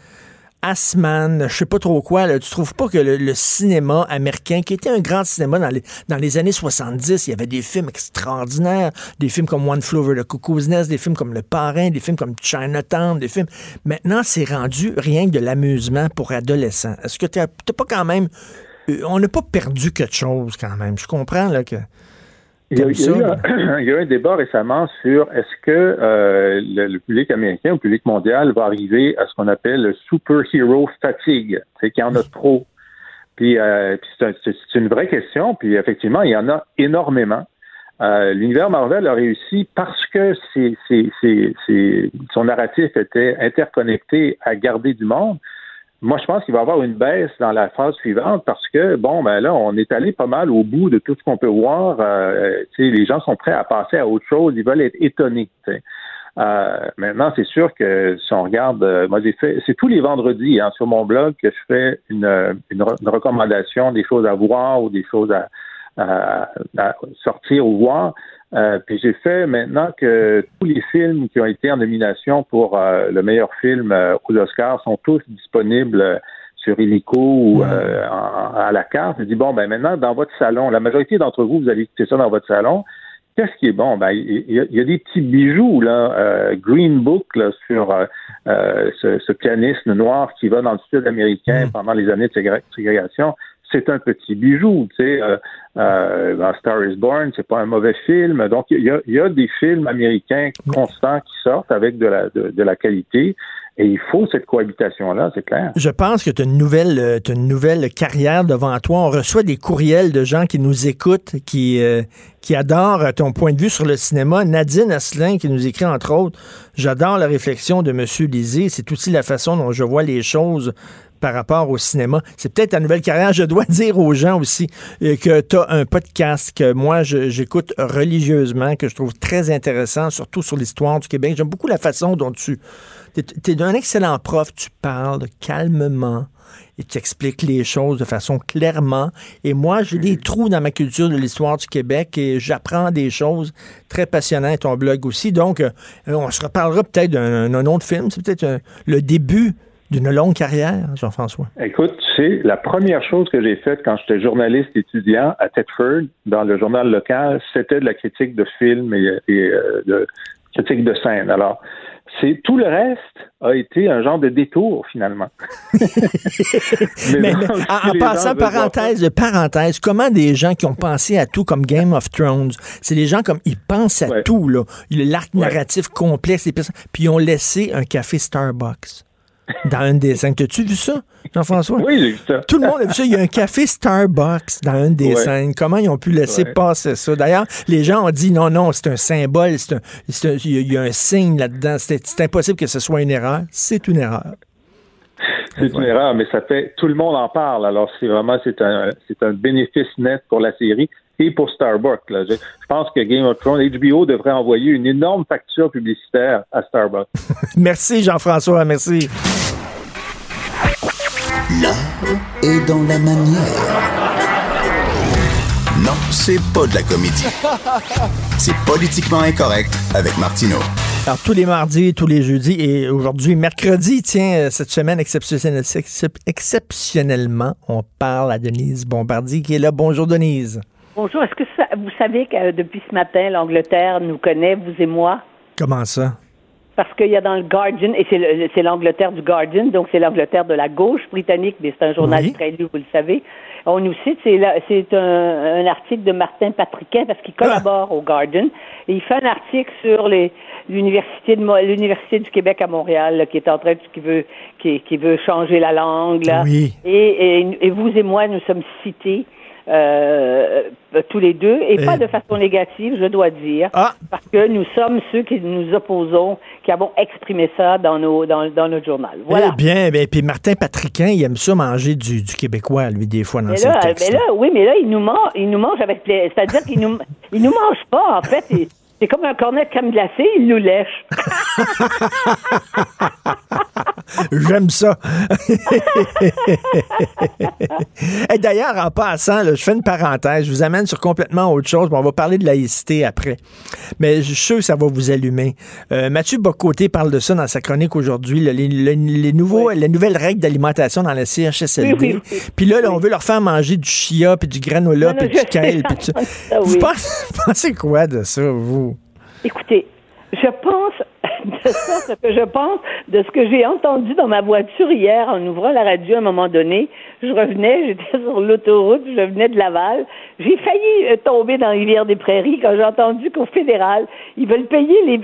Asman, je sais pas trop quoi. Là. Tu trouves pas que le, cinéma américain, qui était un grand cinéma dans les, dans les années 70, il y avait des films extraordinaires, des films comme One Flew Over the Cuckoo's Nest, des films comme Le Parrain, des films comme Chinatown, des films... Maintenant, c'est rendu rien que de l'amusement pour adolescents. Est-ce que tu n'as pas quand même euh, on n'a pas perdu quelque chose quand même. Je comprends là, que. Il y, a, eu un, débat récemment sur est-ce que euh, le, public américain ou le public mondial va arriver à ce qu'on appelle le superhero fatigue, c'est qu'il y en a trop. Puis, euh, c'est une vraie question, puis effectivement, il y en a énormément. L'univers Marvel a réussi parce que son narratif était interconnecté à garder du monde. Moi, je pense qu'il va y avoir une baisse dans la phase suivante parce que, bon, ben là, on est allé pas mal au bout de tout ce qu'on peut voir. Euh, les gens sont prêts à passer à autre chose. Ils veulent être étonnés. Euh, maintenant, c'est sûr que si on regarde, euh, moi j'ai fait, c'est tous les vendredis hein, sur mon blog que je fais une, une, recommandation des choses à voir ou des choses à, à sortir ou voir. Euh, puis j'ai fait maintenant que tous les films qui ont été en nomination pour euh, le meilleur film euh, aux Oscars sont tous disponibles sur Illico ou à la carte. Je dis bon ben maintenant dans votre salon, la majorité d'entre vous, vous allez écouter ça dans votre salon. Qu'est-ce qui est bon? Ben, il y, a, des petits bijoux, là, Green Book, là, sur ce, ce, pianiste noir qui va dans le sud américain mm. pendant les années de ségrégation c'est un petit bijou. Tu sais, euh, euh, Star is Born, c'est pas un mauvais film. Donc, il y a, des films américains constants qui sortent avec de la, de, la qualité. Et il faut cette cohabitation-là, c'est clair. Je pense que tu as une nouvelle, euh, une nouvelle carrière devant toi. On reçoit des courriels de gens qui nous écoutent, qui, qui adorent ton point de vue sur le cinéma. Nadine Asselin qui nous écrit entre autres J'adore la réflexion de M. Lisée. C'est aussi la façon dont je vois les choses par rapport au cinéma. C'est peut-être ta nouvelle carrière. Je dois (laughs) dire aux gens aussi euh, que tu as un podcast que moi, j'écoute religieusement, que je trouve très intéressant, surtout sur l'histoire du Québec. J'aime beaucoup la façon dont tu... Tu es, un excellent prof, tu parles calmement et tu expliques les choses de façon clairement. Et moi, j'ai des trous dans ma culture de l'histoire du Québec et j'apprends des choses très passionnantes, ton blog aussi. Donc, euh, on se reparlera peut-être d'un autre film. C'est peut-être euh, le début d'une longue carrière, Jean-François? Écoute, c'est la première chose que j'ai faite quand j'étais journaliste étudiant à Thetford, dans le journal local, c'était de la critique de films et, euh, de critique de scène. Alors, c'est tout le reste a été un genre de détour finalement. (laughs) mais, en, passant parenthèse de parenthèse, comment des gens qui ont pensé à tout comme Game of Thrones, c'est des gens comme ils pensent à tout là, l'arc narratif complexe, puis ils ont laissé un café Starbucks dans un des scènes. T'as-tu vu ça, Jean-François? Oui, j'ai vu ça. Tout le monde a vu ça. Il y a un café Starbucks dans une des scènes. Comment ils ont pu laisser passer ça? D'ailleurs, les gens ont dit non, non, c'est un symbole, il y a un signe là-dedans. C'est impossible que ce soit une erreur. C'est une erreur. C'est une erreur, mais ça fait tout le monde en parle. Alors c'est vraiment c'est un c'est un bénéfice net pour la série et pour Starbucks. Je, pense que Game of Thrones, HBO devrait envoyer une énorme facture publicitaire à Starbucks. (laughs) merci Jean-François, merci. L'art est dans la manière. Non, c'est pas de la comédie. C'est politiquement incorrect avec Martineau. Alors, tous les mardis, tous les jeudis et aujourd'hui, mercredi, tiens, euh, cette semaine exceptionnellement, on parle à Denise Bombardier qui est là. Bonjour, Denise. Bonjour. Est-ce que vous savez que euh, depuis ce matin, l'Angleterre nous connaît, vous et moi? Comment ça? Parce qu'il y a dans le Guardian, et c'est l'Angleterre du Guardian, donc c'est l'Angleterre de la gauche britannique, mais c'est un journal très lu, vous le savez. On nous cite, c'est un, article de Martin Patriquet, parce qu'il collabore au Guardian, et il fait un article sur l'université l'université du Québec à Montréal qui est en train de, qui veut qui, veut changer la langue là. Oui. Et, et, vous et moi nous sommes cités euh, tous les deux, et, Et- pas de façon négative, je dois dire, Ah. parce que nous sommes ceux qui nous opposons, qui avons exprimé ça dans, nos, dans, dans notre journal. Voilà. Eh bien, puis Martin Patriquin, il aime ça manger du, du québécois, lui, des fois, dans Mais ses là, textes. mais là, oui, mais là, il nous mange, il nous mange avec plaisir. C'est-à-dire qu'il nous, (laughs) il nous mange pas, en fait. C'est comme un cornet de crème glacée, il nous lèche. (laughs) J'aime ça. (laughs) Et D'ailleurs, en passant, là, je fais une parenthèse, je vous amène sur complètement autre chose. Bon, on va parler de laïcité après. Mais je suis sûr que ça va vous allumer. Euh, Mathieu Bocoté parle de ça dans sa chronique aujourd'hui, les, les- les nouveaux, les nouvelles règles d'alimentation dans la CHSLD. Oui, oui, oui. Puis là, là, on veut leur faire manger du chia, puis du granola, Non, non, puis du kale. puis ça. (laughs) pensez, (laughs) vous pensez quoi de ça, vous? Écoutez, je pense de ce que je pense de ce que j'ai entendu dans ma voiture hier en ouvrant la radio à un moment donné. Je revenais, j'étais sur l'autoroute, je venais de Laval. J'ai failli euh, tomber dans Rivière des Prairies quand j'ai entendu qu'au fédéral, ils veulent payer les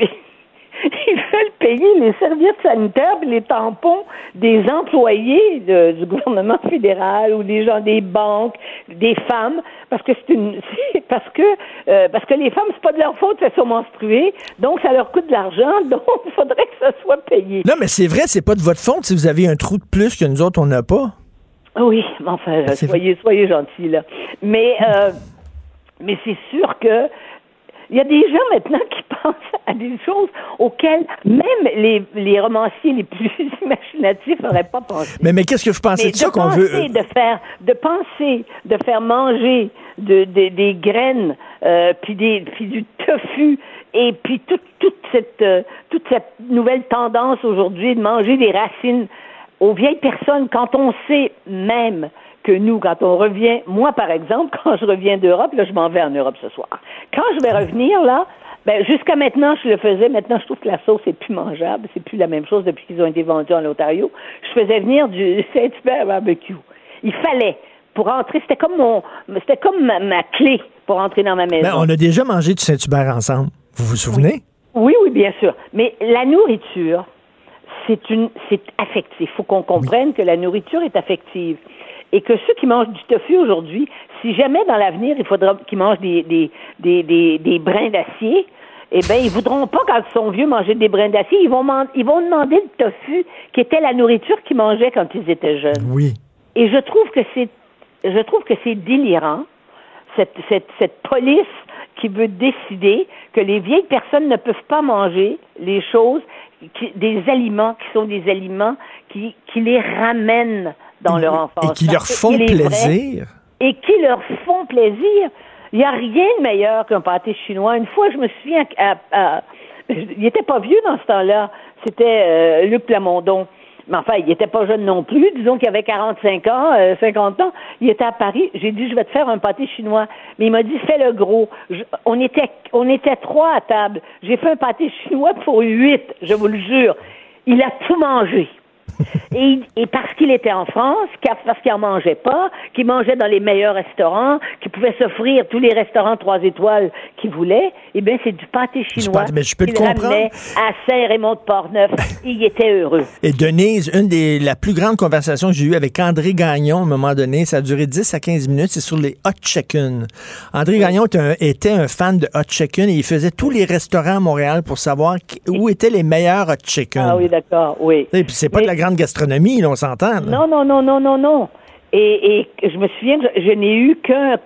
(laughs) ils veulent payer les serviettes sanitaires et les tampons des employés de- du gouvernement fédéral ou des gens des banques, des femmes, parce que c'est une (laughs) parce que euh, parce que les femmes c'est pas de leur faute, elles sont menstruées, donc ça leur coûte de l'argent, (laughs) donc il faudrait que ça soit payé. Non, mais c'est vrai, c'est pas de votre faute si vous avez un trou de plus que nous autres, on n'a pas. Oui, mais enfin, C'est soyez, soyez gentils, là. Mais, euh, mais c'est sûr que il y a des gens maintenant qui (laughs) pensent à des choses auxquelles même les, les romanciers les plus (laughs) imaginatifs n'auraient pas pensé. Mais, mais qu'est-ce que vous pensez Mais de ça qu'on veut? de faire, de penser, de faire manger de, de- des graines, euh, puis des, puis du tofu, et puis toute, toute cette, euh, toute cette nouvelle tendance aujourd'hui de manger des racines aux vieilles personnes, quand on sait même que nous, quand on revient, moi par exemple, (laughs) quand je reviens d'Europe, là je m'en vais en Europe ce soir. Quand je vais revenir là, ben jusqu'à maintenant je le faisais. Maintenant je trouve que la sauce est plus mangeable, c'est plus la même chose depuis qu'ils ont été vendus en Ontario. Je faisais venir du (laughs) Saint-Hubert barbecue. Il fallait pour entrer, c'était comme mon, c'était comme ma, ma clé pour entrer dans ma maison. Ben, on a déjà mangé du Saint-Hubert ensemble. Vous vous souvenez? Oui, oui, bien sûr. Mais la nourriture, c'est une, c'est affectif. Il faut qu'on comprenne que la nourriture est affective. Et que ceux qui mangent du tofu aujourd'hui, si jamais dans l'avenir il faudra qu'ils mangent des, des, des, des, des brins d'acier, eh bien, ils voudront pas, quand ils sont vieux, manger des brins d'acier. Ils vont, ils vont demander le tofu, qui était la nourriture qu'ils mangeaient quand ils étaient jeunes. Oui. Et je trouve que c'est, je trouve que c'est délirant cette, cette, cette police qui veut décider que les vieilles personnes ne peuvent pas manger les choses, qui- des aliments qui sont des aliments qui, qui les ramènent dans leur enfance. Et qui leur font vrai- plaisir. et qui leur font plaisir. Il n'y a rien de meilleur qu'un pâté chinois. Une fois, je me souviens, à, à- il n'était pas vieux dans ce temps-là. C'était euh, Luc Plamondon. Mais enfin, il n'était pas jeune non plus. Disons qu'il avait 45 ans, euh, 50 ans. Il était à Paris. J'ai dit, je vais te faire un pâté chinois. Mais il m'a dit, fais le gros. Je- on, était, on était trois à table. J'ai fait un pâté chinois pour huit, je vous le jure. Il a tout mangé. Et, parce qu'il était en France, parce qu'il en mangeait pas, qu'il mangeait dans les meilleurs restaurants, qu'il pouvait s'offrir tous les restaurants trois étoiles qu'il voulait, eh bien, c'est du pâté chinois. pâté- mais je peux le comprendre. à Saint-Raymond-de-Portneuf. (laughs) il était heureux. Et Denise, une des la plus grandes conversations que j'ai eues avec André Gagnon à un moment donné, ça a duré 10 à 15 minutes, c'est sur les hot chicken. André Gagnon était un, était un fan de hot chicken et il faisait tous les restaurants à Montréal pour savoir qui- où étaient les meilleurs hot chicken. Ah oui, d'accord, oui. Et puis c'est pas Mais- de la grande gastronomie, là, on s'entend. Non, non, non, non, non, non. Et, je me souviens que je, je n'ai eu qu'un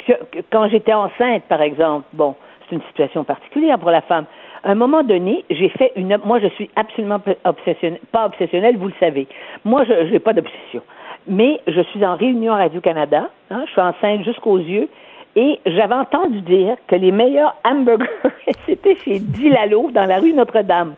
quand j'étais enceinte, par exemple. Bon, c'est une situation particulière pour la femme. À un moment donné, j'ai fait une. Moi, je suis absolument obsessionnelle, pas obsessionnelle, vous le savez. Moi, je n'ai pas d'obsession. Mais je suis en réunion à Radio-Canada. hein, je suis enceinte jusqu'aux yeux. Et j'avais entendu dire que les meilleurs hamburgers, (laughs) c'était chez Dilalo, dans la rue Notre-Dame.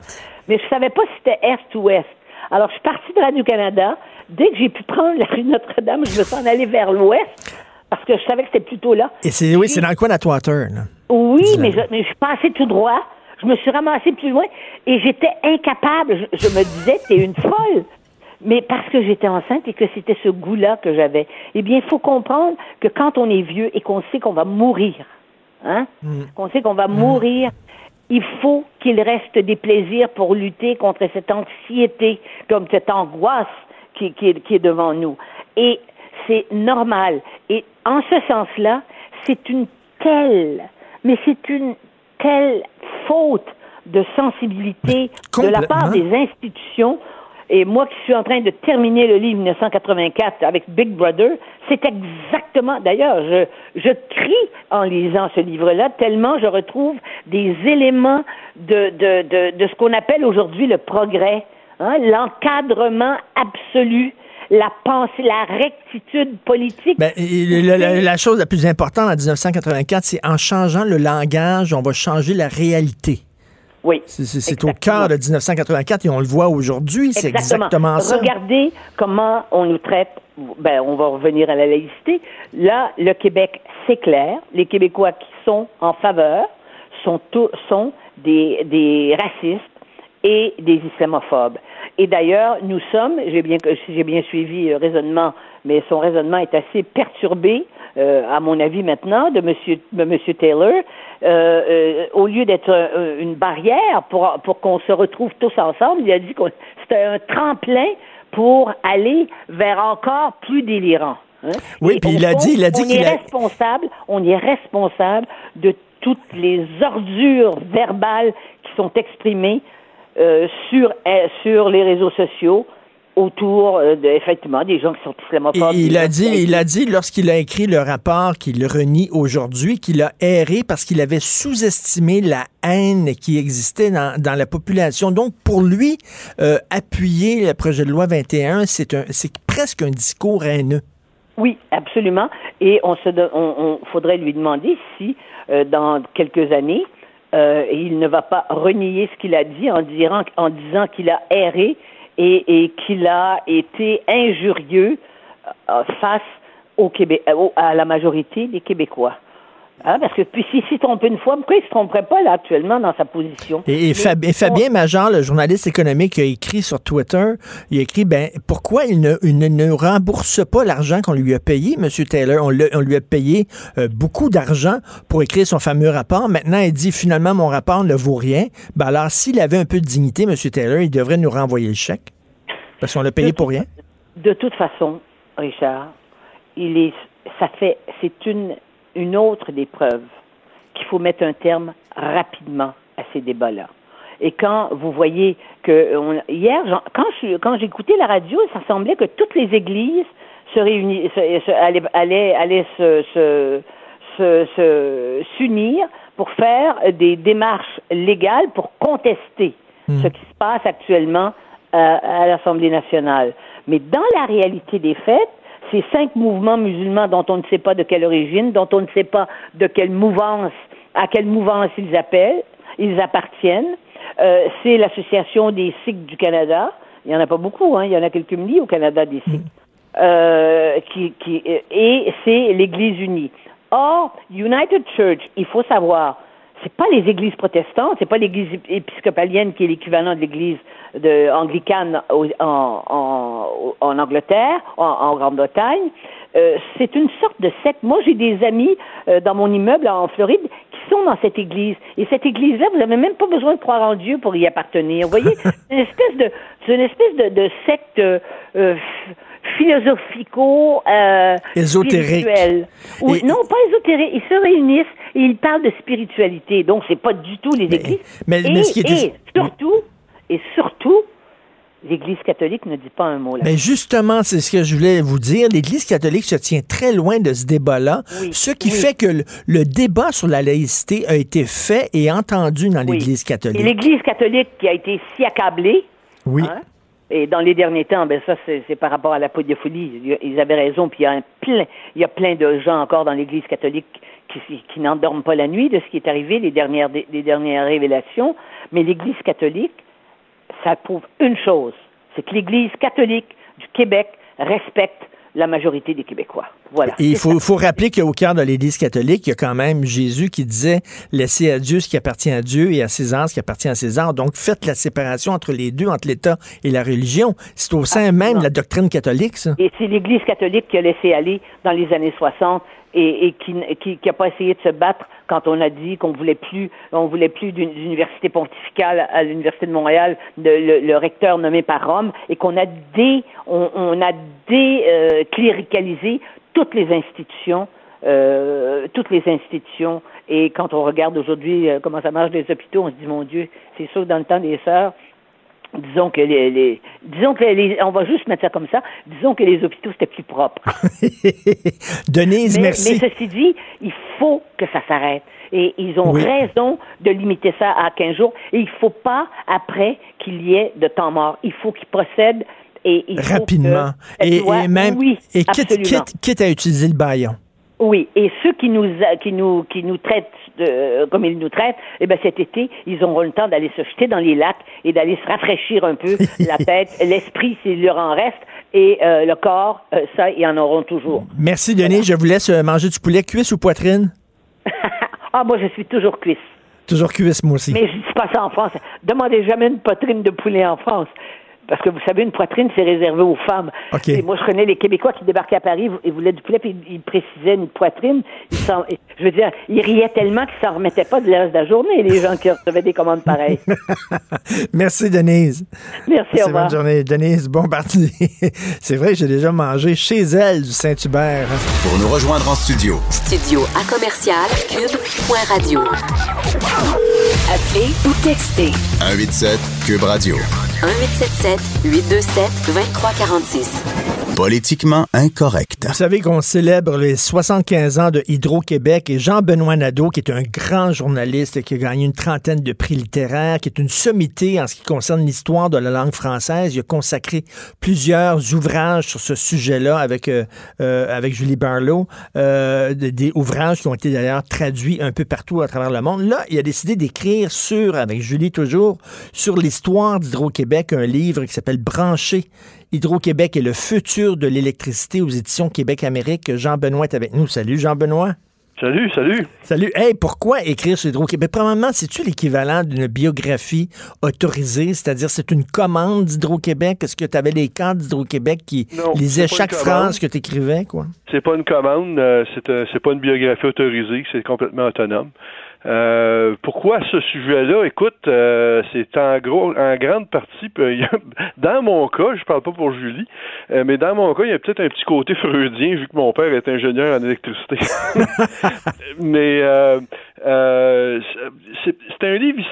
Mais je savais pas si c'était est ou ouest. Alors, je suis partie de Radio-Canada. Dès que j'ai pu prendre la rue Notre-Dame, je me suis en allée vers l'ouest parce que je savais que c'était plutôt là. Et c'est oui, c'est dans le coin d'Atwater. là. Oui, mais je, mais je suis passée tout droit. Je me suis ramassée plus loin et j'étais incapable. Je, je me disais, t'es une folle. Mais parce que j'étais enceinte et que c'était ce goût-là que j'avais. Eh bien, il faut comprendre que quand on est vieux et qu'on sait qu'on va mourir, hein, qu'on sait qu'on va mourir, il faut qu'il reste des plaisirs pour lutter contre cette anxiété, comme cette angoisse qui, qui est, qui est devant nous. Et c'est normal. Et en ce sens-là, c'est une telle, mais c'est une telle faute de sensibilité de la part des institutions. Et moi qui suis en train de terminer le livre 1984 avec Big Brother, c'est exactement, d'ailleurs, je, je crie en lisant ce livre-là, tellement je retrouve des éléments de, de, de, de ce qu'on appelle aujourd'hui le progrès, hein, l'encadrement absolu la pensée, la rectitude politique. Ben, la, chose la plus importante en 1984, c'est en changeant le langage, on va changer la réalité. Oui. C'est au cœur de 1984 et on le voit aujourd'hui. C'est exactement ça. Regardez comment on nous traite. Ben, on va revenir à la laïcité. Là, le Québec, c'est clair. Les Québécois qui sont en faveur sont, sont des, des racistes et des islamophobes. Et d'ailleurs, nous sommes, j'ai bien, j'ai bien suivi le raisonnement, mais son raisonnement est assez perturbé, euh, à mon avis maintenant, de Monsieur, de Monsieur Taylor. Euh, euh, au lieu d'être une barrière pour, pour qu'on se retrouve tous ensemble, il a dit que c'était un tremplin pour aller vers encore plus délirant. Hein. Oui, puis il a dit, il a dit qu'il est responsable, on est responsable de toutes les ordures verbales qui sont exprimées euh, sur, euh, sur les réseaux sociaux autour euh, de, effectivement des gens qui sont islamophobes. il a dit, il a dit lorsqu'il a écrit le rapport qu'il renie aujourd'hui qu'il a erré parce qu'il avait sous-estimé la haine qui existait dans, dans, la population. Donc pour lui, appuyer le projet de loi 21, c'est un, c'est presque un discours haineux. Oui, absolument. Et on se, on, on faudrait lui demander si dans quelques années euh, il ne va pas renier ce qu'il a dit en, en disant qu'il a erré et, et qu'il a été injurieux euh, face au euh, à la majorité des Québécois. Hein, parce que puis s'il s'y trompe une fois, pourquoi il ne se tromperait pas là actuellement dans sa position? Et, Fabien Major, le journaliste économique, a écrit sur Twitter, il a écrit ben pourquoi il ne, ne, rembourse pas l'argent qu'on lui a payé, M. Taylor? On, lui a payé euh, beaucoup d'argent pour écrire son fameux rapport. Maintenant, il dit finalement mon rapport ne vaut rien. Ben alors, s'il avait un peu de dignité, M. Taylor, il devrait nous renvoyer le chèque. Parce qu'on l'a payé pour rien. De toute façon, Richard, il est ça fait c'est une une autre des preuves qu'il faut mettre un terme rapidement à ces débats-là. Et quand vous voyez que hier, quand j'écoutais la radio, ça semblait que toutes les églises se réunissaient, allaient, allaient, se, s'unir pour faire des démarches légales pour contester hmm. ce qui se passe actuellement à l'Assemblée nationale. Mais dans la réalité des faits, ces cinq mouvements musulmans dont on ne sait pas de quelle origine, dont on ne sait pas de quelle mouvance, à quelle mouvance ils appellent, ils appartiennent. Euh, c'est l'Association des Sikhs du Canada. Il n'y en a pas beaucoup, hein. il y en a quelques milliers au Canada des Sikhs. Euh, qui, qui, et c'est l'Église unie. Or, United Church, il faut savoir, c'est pas les églises protestantes, c'est pas l'église épiscopalienne qui est l'équivalent de l'église de, anglicane en, en, en Angleterre, en, en Grande-Bretagne. Euh, c'est une sorte de secte. Moi, j'ai des amis euh, dans mon immeuble en Floride qui sont dans cette église. Et cette église-là, vous n'avez même pas besoin de croire en Dieu pour y appartenir. Vous voyez, (laughs) c'est une espèce de, c'est une espèce de, de secte euh, philosophico euh, ésotérique. Non, pas ésotérique. Ils se réunissent et ils parlent de spiritualité. Donc, c'est pas du tout les églises. Mais, et, ce qui est... surtout, et surtout, l'Église catholique ne dit pas un mot là. Mais justement, c'est ce que je voulais vous dire. L'Église catholique se tient très loin de ce débat-là, ce qui fait que le, débat sur la laïcité a été fait et entendu dans l'Église catholique. Et l'Église catholique qui a été si accablée. Oui. Hein, et dans les derniers temps, ben ça, c'est par rapport à la pédophilie. Ils avaient raison, puis il y a plein, il y a plein de gens encore dans l'Église catholique qui, qui n'endorment pas la nuit de ce qui est arrivé, les dernières révélations. Mais l'Église catholique, ça prouve une chose, c'est que l'Église catholique du Québec respecte la majorité des Québécois. Voilà. il faut, faut rappeler qu'au cœur de l'Église catholique, il y a quand même Jésus qui disait laissez à Dieu ce qui appartient à Dieu et à César ce qui appartient à César. Donc faites la séparation entre les deux, entre l'État et la religion. C'est au sein même de la doctrine catholique, ça. Et c'est l'Église catholique qui a laissé aller dans les années 60 et, qui n'a qui, qui pas essayé de se battre quand on a dit qu'on voulait plus, on voulait plus d'une université pontificale à l'université de Montréal, le, recteur nommé par Rome, et qu'on a dé, on, a décléricalisé euh, toutes les institutions euh, toutes les institutions. Et quand on regarde aujourd'hui euh, comment ça marche les hôpitaux, on se dit, mon Dieu, c'est sûr que dans le temps des sœurs, disons que les, les disons que les, on va juste mettre ça comme ça, disons que les hôpitaux c'était plus propre. (laughs) Denise, mais, merci. Mais ceci dit, il faut que ça s'arrête. Et ils ont Oui. raison de limiter ça à 15 jours. Et il faut pas, après, qu'il y ait de temps mort. Il faut qu'ils procèdent et il faut Rapidement. que Et, même, oui, et quitte, absolument. quitte, quitte à utiliser le baillon. Oui, et ceux qui nous qui nous qui nous traitent de, comme ils nous traitent, eh ben cet été, ils auront le temps d'aller se jeter dans les lacs et d'aller se rafraîchir un peu (laughs) la tête, l'esprit s'il leur en reste et euh, le corps, euh, ça ils en auront toujours. Merci, Denise. Je vous laisse euh, manger du poulet cuisse ou poitrine? (laughs) ah moi je suis toujours cuisse. Toujours cuisse, moi aussi. Mais je dis pas ça en France. Demandez jamais une poitrine de poulet en France. Parce que vous savez, une poitrine, c'est réservé aux femmes. Et moi, je connais les Québécois qui débarquaient à Paris et voulaient du poulet, puis ils précisaient une poitrine. Ils je veux dire, ils riaient tellement qu'ils s'en remettaient pas de reste de la journée, les gens qui recevaient des commandes pareilles. (laughs) Merci, Denise. Merci, au C'est revoir. bonne journée. Denise, bon parti. (laughs) C'est vrai, j'ai déjà mangé chez elle du Saint-Hubert. Pour nous rejoindre en studio, Studio à commercial cube.radio. Appelez ou textez 187 Cube Radio. 1877 827 2346. Politiquement incorrect. Vous savez qu'on célèbre les 75 ans de Hydro-Québec et Jean-Benoît Nadeau, qui est un grand journaliste qui a gagné une trentaine de prix littéraires, qui est une sommité en ce qui concerne l'histoire de la langue française. Il a consacré plusieurs ouvrages sur ce sujet-là avec, euh, euh, avec Julie Barlow, euh, des, des ouvrages qui ont été d'ailleurs traduits un peu partout à travers le monde. Là, il a décidé d'écrire sur, avec Julie toujours, sur l'histoire d'Hydro-Québec, un livre qui s'appelle Branché. Hydro-Québec et le futur de l'électricité aux éditions Québec-Amérique. Jean-Benoît est avec nous. Salut, Jean-Benoît. Salut, salut. Salut. Hey, pourquoi écrire sur Hydro-Québec? Premièrement, c'est-tu l'équivalent d'une biographie autorisée? C'est-à-dire, c'est une commande d'Hydro-Québec? Est-ce que tu avais les cadres d'Hydro-Québec qui Non, lisaient chaque phrase que tu écrivais, quoi? C'est pas une commande, euh, c'est un- c'est pas une biographie autorisée, c'est complètement autonome. Euh, pourquoi ce sujet-là? Écoute, euh, c'est en gros, en grande partie, a- (laughs) dans mon cas, je parle pas pour Julie, euh, mais dans mon cas, il y a peut-être un petit côté freudien vu que mon père est ingénieur en électricité. (laughs) mais euh, euh, c'est un livre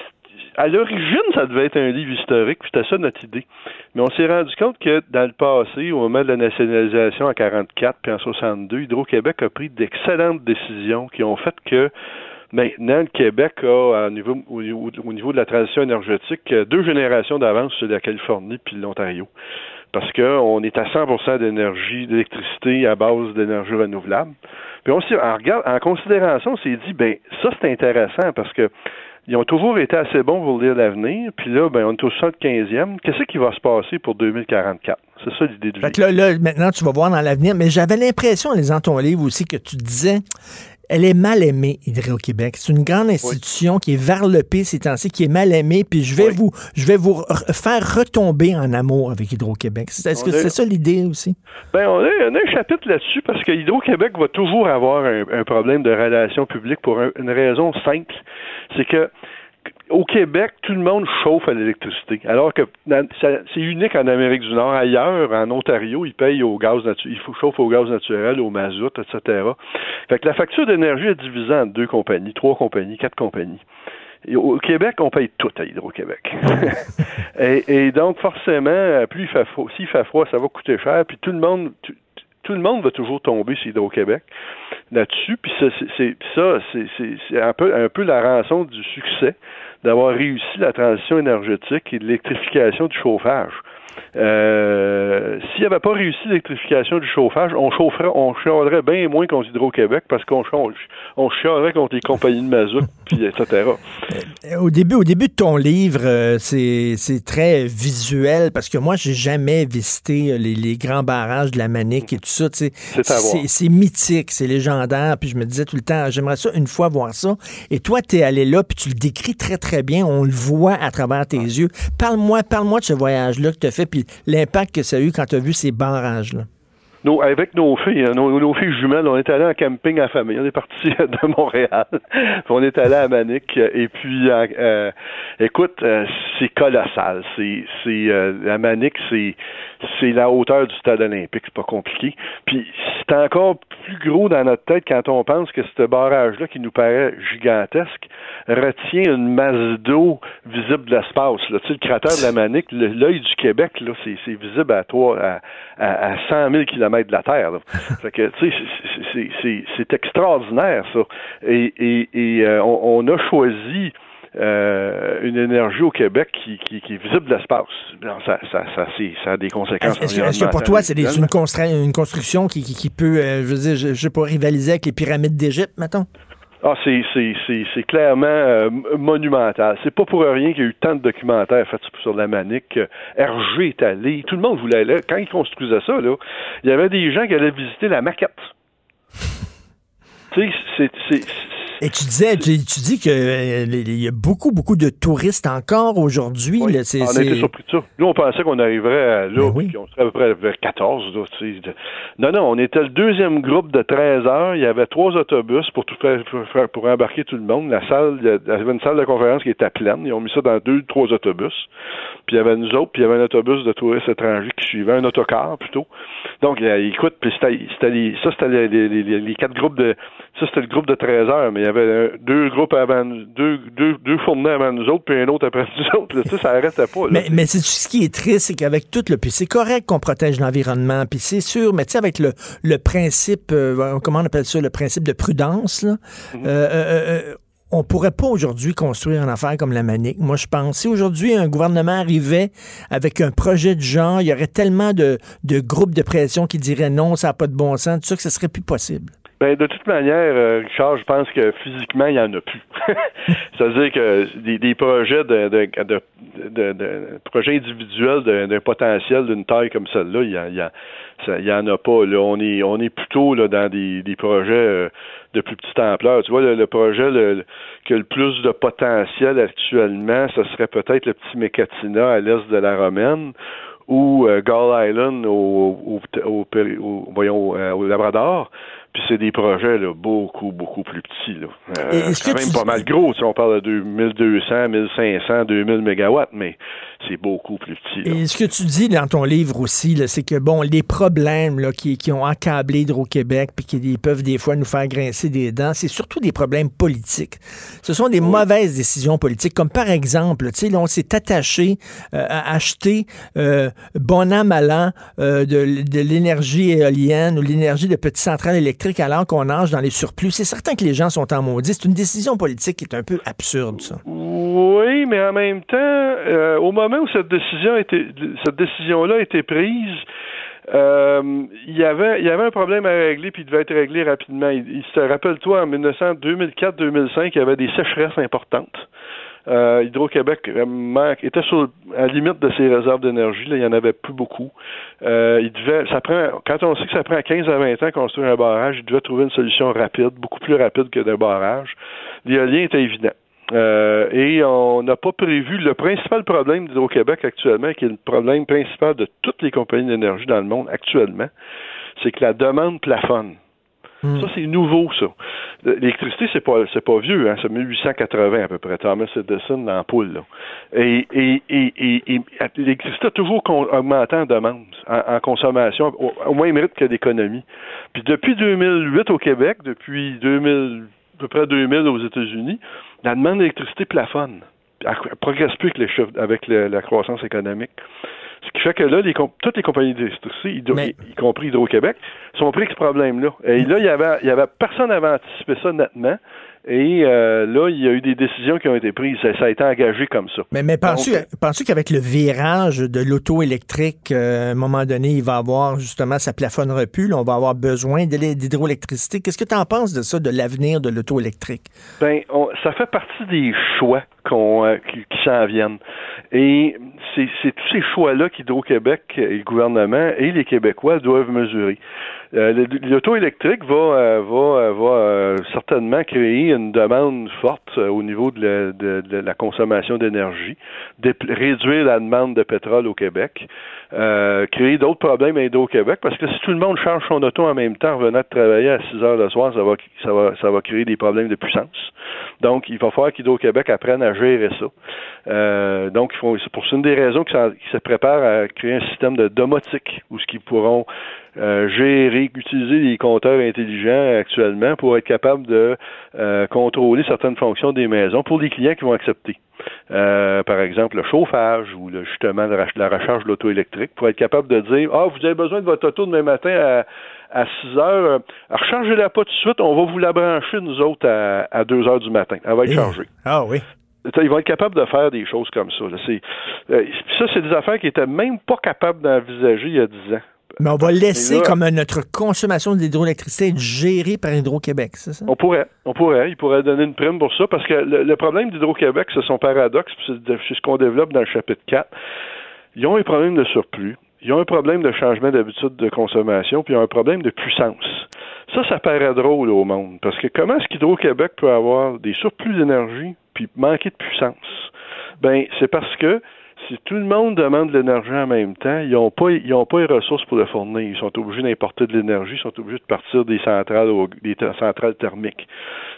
à l'origine, ça devait être un livre historique, puis c'était ça notre idée. Mais on s'est rendu compte que dans le passé, au moment de la nationalisation en 44 puis en 62, Hydro-Québec a pris d'excellentes décisions qui ont fait que maintenant le Québec a, au niveau, au, niveau- au niveau de la transition énergétique, euh, deux générations d'avance sur la Californie puis l'Ontario. Parce qu'on est à 100% d'énergie, d'électricité à base d'énergie renouvelable. Puis on en, regard- en considérant ça, on s'est dit, ben ça c'est intéressant parce que ils ont toujours été assez bons pour lire l'avenir. Puis là, ben, on est au 75e. Qu'est-ce qui va se passer pour 2044? C'est ça l'idée du Fait que là, là, maintenant, tu vas voir dans l'avenir. Mais j'avais l'impression, en lisant ton livre aussi, que tu disais, elle est mal aimée, Hydro-Québec. C'est une grande institution qui est varlopée ces temps-ci, qui est mal aimée. Puis je vais Oui. vous, je vais vous re- faire retomber en amour avec Hydro-Québec. Est-ce que c'est ça l'idée aussi? Ben, on a, on a un chapitre là-dessus parce que Hydro-Québec va toujours avoir un, un problème de relations publiques pour un- une raison simple. C'est que au Québec, tout le monde chauffe à l'électricité. Alors que c'est unique en Amérique du Nord. Ailleurs, en Ontario, ils payent au gaz naturel. Il faut chauffer au gaz naturel, au mazout, etc. Fait que la facture d'énergie est divisée en deux compagnies, trois compagnies, quatre compagnies. Et au Québec, on paye tout à Hydro-Québec. (laughs) et, et donc, forcément, plus il fait froid, s'il fait froid, ça va coûter cher. Puis tout le monde, tout, tout le monde va toujours tomber sur Hydro-Québec là-dessus. Puis ça, c'est un peu, un peu la rançon du succès d'avoir réussi la transition énergétique et l'électrification du chauffage. Euh, s'il n'y avait pas réussi l'électrification du chauffage, on chaufferait, on chialerait bien moins contre Hydro-Québec parce qu'on on chialerait contre les compagnies de mazout, (laughs) puis etc. Euh, Au début, au début de ton livre, euh, c'est très visuel parce que moi, j'ai jamais visité les, les grands barrages de la Manique et tout ça. C'est mythique, c'est légendaire. Puis je me disais tout le temps, j'aimerais ça une fois voir ça. Et toi, tu es allé là, puis tu le décris très, très bien. On le voit à travers tes yeux. Parle-moi parle-moi de ce voyage-là que tu as fait, puis l'impact que ça a eu quand tu as vu ces barrages-là? Nos, avec nos filles, hein, nos, filles jumelles, on est allé en camping en famille. On est parti de Montréal. (laughs) on est allé à Manic. Et puis, euh, écoute, euh, c'est colossal. C'est, c'est la Manic, c'est, c'est la hauteur du stade olympique. C'est pas compliqué. Puis, c'est encore plus gros dans notre tête quand on pense que ce barrage-là, qui nous paraît gigantesque, retient une masse d'eau visible de l'espace. Là. Tu sais, le cratère de la Manic, l'œil du Québec, là, c'est, c'est visible à, toi, à, à, 100 000 km de la Terre. (laughs) Fait que, tu sais, c'est extraordinaire, ça. Et, et, et euh, on, a choisi euh, une énergie au Québec qui, qui, est visible de l'espace. Ça, ça, ça, ça, a des conséquences. Est-ce que, pour toi, c'est une, une, construction qui, qui, peut, euh, je veux dire, je, je sais pas, rivaliser avec les pyramides d'Égypte, mettons? Ah, c'est, clairement euh, monumental. C'est pas pour rien qu'il y a eu tant de documentaires faits sur la manique. Hergé est allé, tout le monde voulait aller. Quand ils construisaient ça, là, il y avait des gens qui allaient visiter la maquette. tu sais, c'est, et tu disais, tu, dis qu'il euh, y a beaucoup, beaucoup de touristes encore aujourd'hui. Oui. on était surpris de ça. Nous, on pensait qu'on arriverait là, ben on serait à peu près vers 14. non, non, on était le deuxième groupe de 13 heures. Il y avait trois autobus pour tout faire, pour, embarquer tout le monde. La salle, il y avait une salle de conférence qui était pleine. Ils ont mis ça dans deux, trois autobus. Puis il y avait nous autres, puis il y avait un autobus de touristes étrangers qui suivait, un autocar plutôt. Donc, écoute, puis c'était, ça, c'était les, les, quatre groupes de. Ça, c'était le groupe de 13 heures, mais avait deux groupes avant, deux, deux, deux fournées avant nous autres, puis un autre après (laughs) nous autres. Là, ça arrêtait pas. Mais, mais c'est ce qui est triste, c'est qu'avec tout le. Puis c'est correct qu'on protège l'environnement, puis c'est sûr, mais tu sais, avec le, le principe, euh, comment on appelle ça, le principe de prudence, là, euh, euh, on pourrait pas aujourd'hui construire une affaire comme la Manique. Moi, je pense. Si aujourd'hui un gouvernement arrivait avec un projet de genre, il y aurait tellement de, de groupes de pression qui diraient non, ça n'a pas de bon sens, tout ça, que ce serait plus possible. Ben, de toute manière, euh, Richard, je pense que physiquement, il n'y en a plus. (laughs) C'est-à-dire que des, des projets de, de, de, de, projets individuels d'un potentiel d'une taille comme celle-là, il y, a, il, y a, il y en a pas. Là. On est on est plutôt là, dans des, des projets euh, de plus petite ampleur. Tu vois, le, projet le, qui a le plus de potentiel actuellement, ce serait peut-être le petit Mécatina à l'est de la Romaine ou euh, Gull Island au, au, au, voyons, euh, au Labrador. Puis c'est des projets là, beaucoup, beaucoup plus petits. Là. Euh, c'est même pas mal gros. Si on parle de 1200, 1500, 2000 mégawatts, mais c'est beaucoup plus petit. Et ce que tu dis dans ton livre aussi, c'est que bon, les problèmes là, qui, qui ont accablé Hydro-Québec puis qui peuvent des fois nous faire grincer des dents, c'est surtout des problèmes politiques. Ce sont des mauvaises décisions politiques, comme par exemple, tu sais, on s'est attaché euh, à acheter euh, bon an, mal an euh, de, de l'énergie éolienne ou l'énergie de petites centrales électriques alors qu'on nage dans les surplus. C'est certain que les gens sont en maudit. C'est une décision politique qui est un peu absurde, ça. Oui, mais en même temps, euh, au moment où cette décision était, cette décision-là a été prise, euh, il y avait il y avait un problème à régler puis il devait être réglé rapidement. Il, il se rappelle-toi en 2004-2005, il y avait des sécheresses importantes. Euh, Hydro-Québec euh, était sur à la limite de ses réserves d'énergie. il n'y en avait plus beaucoup. Euh, il devait, ça prend, quand on sait que ça prend 15 à 20 ans construire un barrage, il devait trouver une solution rapide, beaucoup plus rapide que d'un barrage. L'éolien était évident. et on n'a pas prévu le principal problème d'Hydro-Québec actuellement, qui est le problème principal de toutes les compagnies d'énergie dans le monde actuellement, c'est que la demande plafonne. Hmm. Ça, c'est nouveau, ça. L'électricité, c'est pas c'est pas vieux, hein, c'est 1880 à peu près. Thomas Edison l'ampoule. Là. Et, et, et, et, l'électricité a toujours augmenté en demande, en, consommation, au, moins mérite que d'économie. Puis depuis 2008 au Québec, depuis 2000, à peu près 2000 aux États-Unis, la demande d'électricité plafonne. Elle progresse plus avec, avec la croissance économique. Ce qui fait que là, les toutes les compagnies d'électricité, y, compris Hydro-Québec, sont pris avec ce problème-là. Et là, il y avait, il y avait personne n'avait anticipé ça nettement. Et euh, là, il y a eu des décisions qui ont été prises. Ça, a été engagé comme ça. Mais, mais penses-tu qu'avec le virage de l'auto électrique, euh, à un moment donné, il va avoir justement, ça plafonne plus, on va avoir besoin d'hydroélectricité? Qu'est-ce que tu en penses de ça, de l'avenir de l'auto électrique? Ben, ça fait partie des choix qu'on, euh, qui, qui s'en viennent. Et c'est tous ces choix-là qu'Hydro-Québec et le gouvernement et les Québécois doivent mesurer. Euh, l'auto électrique va, euh, va, euh, va certainement créer une demande forte au niveau de la, de, la consommation d'énergie, réduire la demande de pétrole au Québec, créer d'autres problèmes à Hydro-Québec, parce que si tout le monde change son auto en même temps, revenant de travailler à 6 heures le soir, ça va, ça va, ça va créer des problèmes de puissance. Donc, il va falloir qu'Hydro-Québec apprenne à gérer ça. donc, c'est pour une des raisons qu'ils se préparent à créer un système de domotique, où ce qu'ils pourront euh, gérer, utiliser des compteurs intelligents actuellement pour être capable de euh, contrôler certaines fonctions des maisons pour les clients qui vont accepter. Euh, par exemple, le chauffage ou le, justement la recharge de l'auto électrique pour être capable de dire Ah, vous avez besoin de votre auto demain matin à, à 6 heures, rechargez-la pas tout de suite, on va vous la brancher, nous autres, à, à 2 heures du matin. Elle va être chargée. Ah oui. Ils vont être capables de faire des choses comme ça. ça, c'est des affaires qu'ils n'étaient même pas capables d'envisager il y a 10 ans. Mais on va laisser comme notre consommation d'hydroélectricité être gérée par Hydro-Québec, c'est ça? On pourrait. On pourrait. Ils pourraient donner une prime pour ça parce que le, problème d'Hydro-Québec, c'est son paradoxe, c'est ce qu'on développe dans le chapitre 4. Ils ont un problème de surplus. Ils ont un problème de changement d'habitude de consommation, puis ils ont un problème de puissance. Ça, ça paraît drôle au monde, parce que comment est-ce qu'Hydro-Québec peut avoir des surplus d'énergie puis manquer de puissance? Ben, c'est parce que si tout le monde demande de l'énergie en même temps, ils n'ont pas, ils pas les ressources pour le fournir. Ils sont obligés d'importer de l'énergie, ils sont obligés de partir des centrales, des centrales thermiques.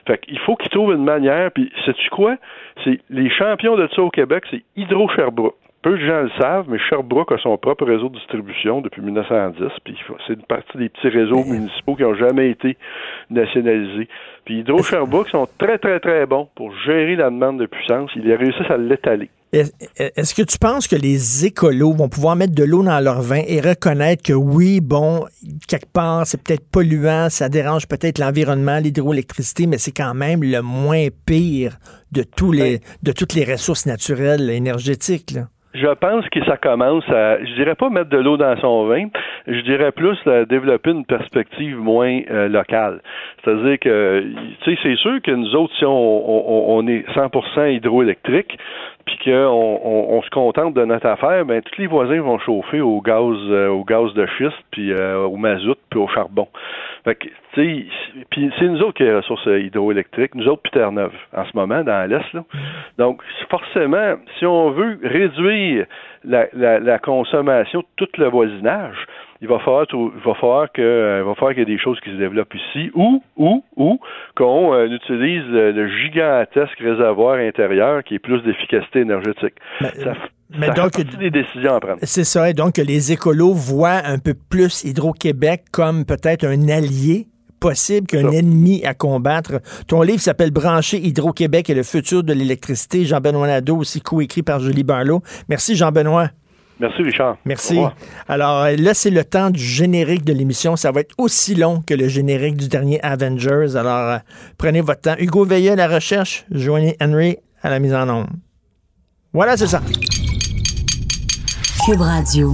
Fait faut qu'ils trouvent une manière. Puis, sais-tu quoi? C'est les champions de ça au Québec, c'est Hydro-Sherbrooke. Peu de gens le savent, mais Sherbrooke a son propre réseau de distribution depuis 1910, puis c'est une partie des petits réseaux municipaux qui n'ont jamais été nationalisés. Puis Hydro-Sherbrooke sont très, très, très bons pour gérer la demande de puissance. Ils réussissent à l'étaler. Est-ce que tu penses que les écolos vont pouvoir mettre de l'eau dans leur vin et reconnaître que oui, bon, quelque part, c'est peut-être polluant, ça dérange peut-être l'environnement, l'hydroélectricité, mais c'est quand même le moins pire de tous les, de toutes les ressources naturelles énergétiques, là? Je pense que ça commence à, je dirais pas mettre de l'eau dans son vin, je dirais plus développer une perspective moins euh, locale. C'est-à-dire que, tu sais, c'est sûr que nous autres, si on, on, est 100% hydroélectrique, puis qu'on on, se contente de notre affaire, ben tous les voisins vont chauffer au gaz, euh, au gaz de schiste, puis euh, au mazout, puis au charbon. Fait que, tu sais, puis c'est nous autres qui avons les ressources hydroélectriques, nous autres, puis Terre-Neuve, en ce moment, dans l'Est, là. Donc, forcément, si on veut réduire la, la consommation de tout le voisinage, il va falloir, il va falloir que, euh, va falloir qu'il y ait des choses qui se développent ici, ou, ou, ou qu'on euh, utilise le, gigantesque réservoir intérieur qui est plus d'efficacité énergétique. Mais, ça, mais donc, des décisions à prendre. C'est ça, et donc les écolos voient un peu plus Hydro-Québec comme peut-être un allié possible qu'un ennemi à combattre. Ton livre s'appelle Brancher Hydro-Québec et le futur de l'électricité. Jean-Benoît Nadeau, aussi coécrit par Julie Barlow. Merci, Jean-Benoît. Merci, Richard. Merci. Alors euh, là, c'est le temps du générique de l'émission. Ça va être aussi long que le générique du dernier Avengers. Alors, euh, prenez votre temps. Hugo Veilleux à la recherche, joignez Henry à la mise en ombre. Voilà, c'est ça. Cube Radio.